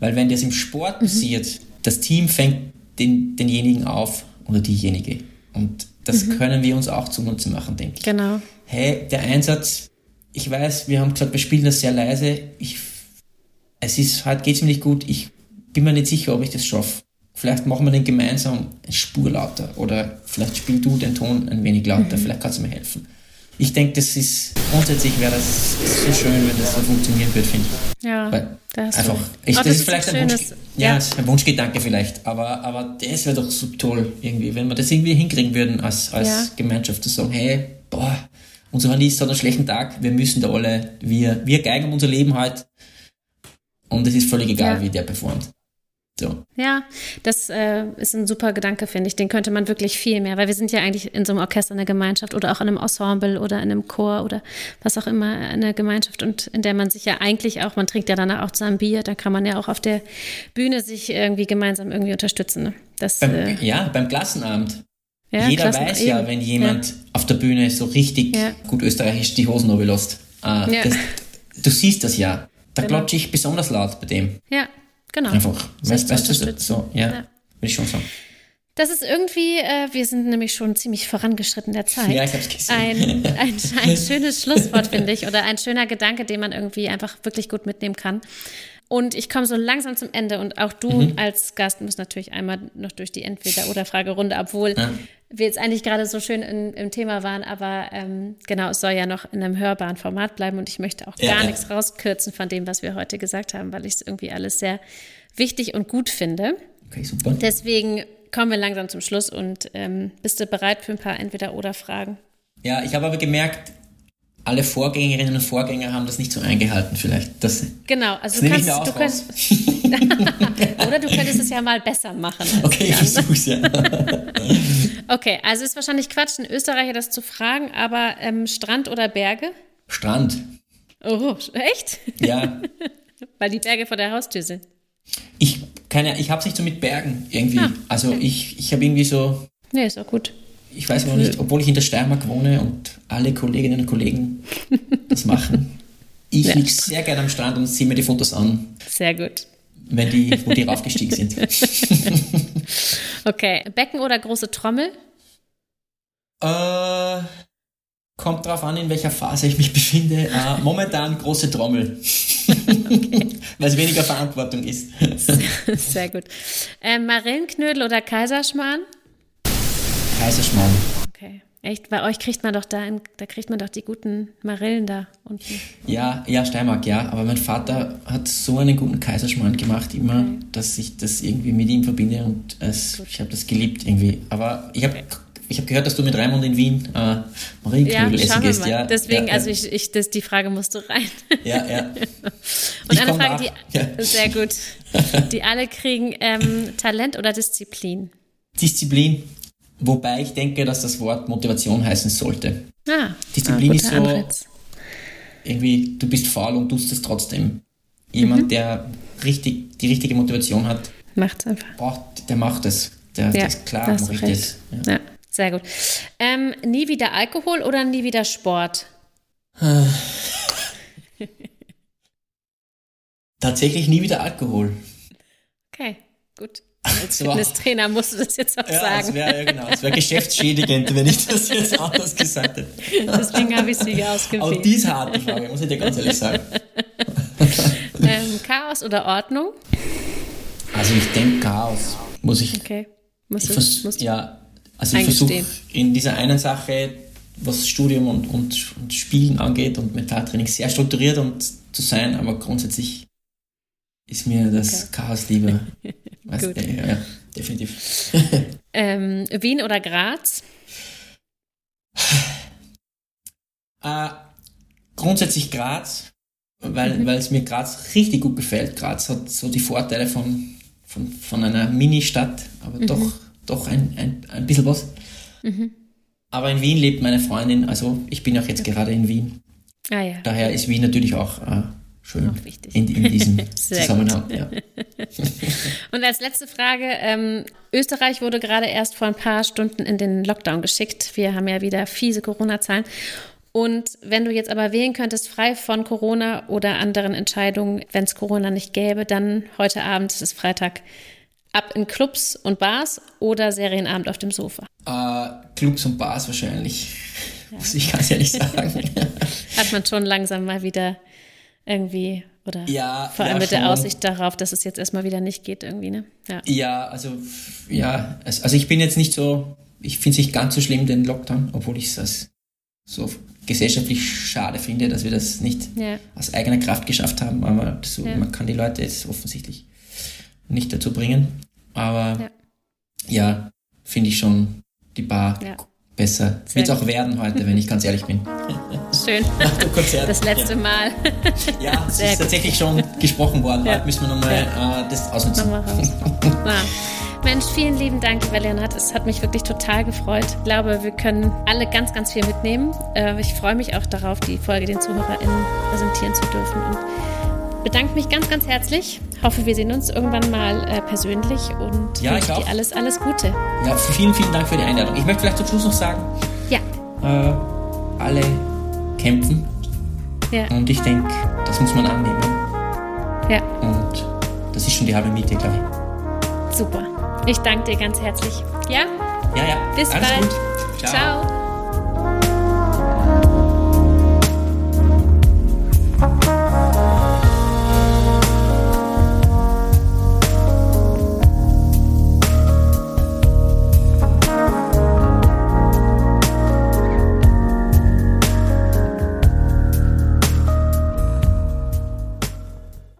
Weil wenn das im Sport passiert, das Team fängt den, denjenigen auf oder diejenige. Und das können wir uns auch zunutze machen, denke ich. genau. Hey, der Einsatz, ich weiß, wir haben gesagt, wir spielen das sehr leise. Ich, es ist, heute geht's mir nicht gut. Ich bin mir nicht sicher, ob ich das schaffe. Vielleicht machen wir den gemeinsam eine Spur lauter oder vielleicht spiel du den Ton ein wenig lauter. Vielleicht kannst du mir helfen. Ich denke, das ist, grundsätzlich wäre das so schön, wenn das so funktionieren würde, finde ich. Ja, Weil da hast einfach, ich, Oh, das, ist vielleicht ein. Wunsch, ja, ist ein Wunschgedanke vielleicht, aber, aber das wäre doch so toll irgendwie, wenn wir das irgendwie hinkriegen würden als, als Ja. Gemeinschaft zu sagen, hey, boah, unser Hornist hat einen schlechten Tag, wir müssen da alle, wir, wir geigen um unser Leben halt und es ist völlig egal, Ja. wie der performt. So. Ja, das äh, ist ein super Gedanke, finde ich. Den könnte man wirklich viel mehr, weil wir sind ja eigentlich in so einem Orchester eine Gemeinschaft oder auch in einem Ensemble oder in einem Chor oder was auch immer eine Gemeinschaft und in der man sich ja eigentlich auch, man trinkt ja danach auch zusammen Bier, da kann man ja auch auf der Bühne sich irgendwie gemeinsam irgendwie unterstützen. Ne? Das, Beim, äh, ja, beim Klassenabend. ja, Jeder klasse, weiß ja, wenn jemand auf der Bühne so richtig Ja. gut österreichisch die Hosen runterlässt. Äh, Ja. das, du siehst das ja. da genau. klatsche ich besonders laut bei dem. Ja, genau. Einfach. Du, so, ja, ja. würde ich schon sagen. Das ist irgendwie, äh, wir sind nämlich schon ziemlich vorangeschritten der Zeit. Ja, ich hab's gesehen. Ein, ein, ein schönes Schlusswort, finde ich, oder ein schöner Gedanke, den man irgendwie einfach wirklich gut mitnehmen kann. Und ich komme so langsam zum Ende und auch du mhm. als Gast musst natürlich einmal noch durch die Entweder-oder-Fragerunde, obwohl ja. wir jetzt eigentlich gerade so schön in, im Thema waren, aber ähm, genau, es soll ja noch in einem hörbaren Format bleiben und ich möchte auch ja, gar ja. nichts rauskürzen von dem, was wir heute gesagt haben, weil ich es irgendwie alles sehr wichtig und gut finde. Okay, super. Deswegen kommen wir langsam zum Schluss und ähm, bist du bereit für ein paar Entweder-Oder-Fragen? Ja, ich habe aber gemerkt, alle Vorgängerinnen und Vorgänger haben das nicht so eingehalten, vielleicht. Das, genau, also du kannst, du könntest, oder du könntest es ja mal besser machen. Okay, ich versuch's ja. okay, also ist wahrscheinlich Quatsch, in Österreicher das zu fragen, aber ähm, Strand oder Berge? Strand. Oh, echt? Ja. Weil die Berge vor der Haustür sind. Ich keine, ich habe es nicht so mit Bergen irgendwie. Ah, also okay. ich, ich habe irgendwie so. Nee, ist auch gut. Ich weiß noch nicht, obwohl ich in der Steiermark wohne und alle Kolleginnen und Kollegen das machen. Ich ja. liege sehr gerne am Strand und ziehe mir die Fotos an. Sehr gut. Wenn die, wo die raufgestiegen sind. okay, Becken oder große Trommel? Äh, kommt drauf an, in welcher Phase ich mich befinde. Äh, momentan große Trommel. okay. Weil es weniger Verantwortung ist. Sehr gut. Ähm, Marillenknödel oder Kaiserschmarrn? Kaiserschmarrn. Okay. Echt? Bei euch kriegt man doch da, da kriegt man doch die guten Marillen da unten. Ja, ja, Steiermark, ja. Aber mein Vater hat so einen guten Kaiserschmarrn gemacht immer, okay. dass ich das irgendwie mit ihm verbinde und es, ich habe das geliebt irgendwie. Aber ich habe okay. Ich habe gehört, dass du mit Raimund in Wien äh, Marienknödel ja, essen gehst. Ja, Deswegen, ja, also ich, ich, das, die Frage musst du rein. Ja, ja. Und ich eine Frage, die, ja. sehr gut, die alle kriegen, ähm, Talent oder Disziplin? Disziplin, wobei ich denke, dass das Wort Motivation heißen sollte. Ah, Disziplin ah, ist so, Anreiz. irgendwie, du bist faul und tust es trotzdem. Jemand, mhm. der richtig, die richtige Motivation hat, macht's einfach. Braucht, der macht es. Der, ja, ist klar, mache ich das. Ja. ja. Sehr gut. Ähm, nie wieder Alkohol oder nie wieder Sport? Tatsächlich nie wieder Alkohol. Okay, gut. Als Fitnesstrainer musst du das jetzt auch ja, sagen. Es wäre genau, wär geschäftsschädigend, wenn ich das jetzt anders gesagt hätte. Deswegen habe ich sie ausgewählt. Auch die ist harte Frage, muss ich dir ganz ehrlich sagen. ähm, Chaos oder Ordnung? Also ich denke Chaos, muss ich. Okay. Muss ich, muss ja, also ich versuche in dieser einen Sache, was Studium und, und, und Spielen angeht und Mentaltraining, sehr strukturiert und zu sein, aber grundsätzlich ist mir das okay. Chaos lieber. Gut. Ja, ja, definitiv. ähm, Wien oder Graz? Äh, grundsätzlich Graz, weil, mhm. es mir Graz richtig gut gefällt. Graz hat so die Vorteile von, von, von einer Mini-Stadt, aber mhm. doch doch ein, ein, ein bisschen was. Mhm. Aber in Wien lebt meine Freundin, also ich bin auch jetzt gerade in Wien. Ah, ja. Daher ist Wien natürlich auch äh, schön auch in, in, diesem Zusammenhang. Ja. Und als letzte Frage, ähm, Österreich wurde gerade erst vor ein paar Stunden in den Lockdown geschickt. Wir haben ja wieder fiese Corona-Zahlen. Und wenn du jetzt aber wählen könntest, frei von Corona oder anderen Entscheidungen, wenn es Corona nicht gäbe, dann heute Abend, es ist Freitag, ab in Clubs und Bars oder Serienabend auf dem Sofa? Uh, Clubs und Bars wahrscheinlich. Ja. Muss ich ganz ehrlich sagen. Hat man schon langsam mal wieder irgendwie oder ja, vor allem ja, mit der Aussicht darauf, dass es jetzt erstmal wieder nicht geht irgendwie, ne? Ja, ja also ja, also ich bin jetzt nicht so, ich finde es nicht ganz so schlimm, den Lockdown, obwohl ich es so gesellschaftlich schade finde, dass wir das nicht ja. aus eigener Kraft geschafft haben, aber so, man kann die Leute jetzt offensichtlich nicht dazu bringen. Aber ja, ja finde ich schon die Bar ja. Besser. Wird es auch werden heute, wenn ich ganz ehrlich bin. Schön. Das letzte ja. Mal. Ja, es ist gut. tatsächlich schon gesprochen worden. Heute müssen wir nochmal äh, das ausnutzen. Nochmal raus. Mensch, vielen lieben Dank, lieber Leonhard. Es hat mich wirklich total gefreut. Ich glaube, wir können alle ganz, ganz viel mitnehmen. Äh, ich freue mich auch darauf, die Folge den ZuhörerInnen präsentieren zu dürfen. Und bedanke mich ganz, ganz herzlich. Hoffe, wir sehen uns irgendwann mal äh, persönlich und ja, wünsche dir alles, alles Gute. Ja, vielen, vielen Dank für die Einladung. Ich möchte vielleicht zum Schluss noch sagen, ja. Äh, alle kämpfen. Ja. Und ich denke, das muss man annehmen. Ja. Und das ist schon die halbe Miete, glaube ich. Super. Ich danke dir ganz herzlich. Ja? Ja, ja. Bis Alles bald. gut. Ciao.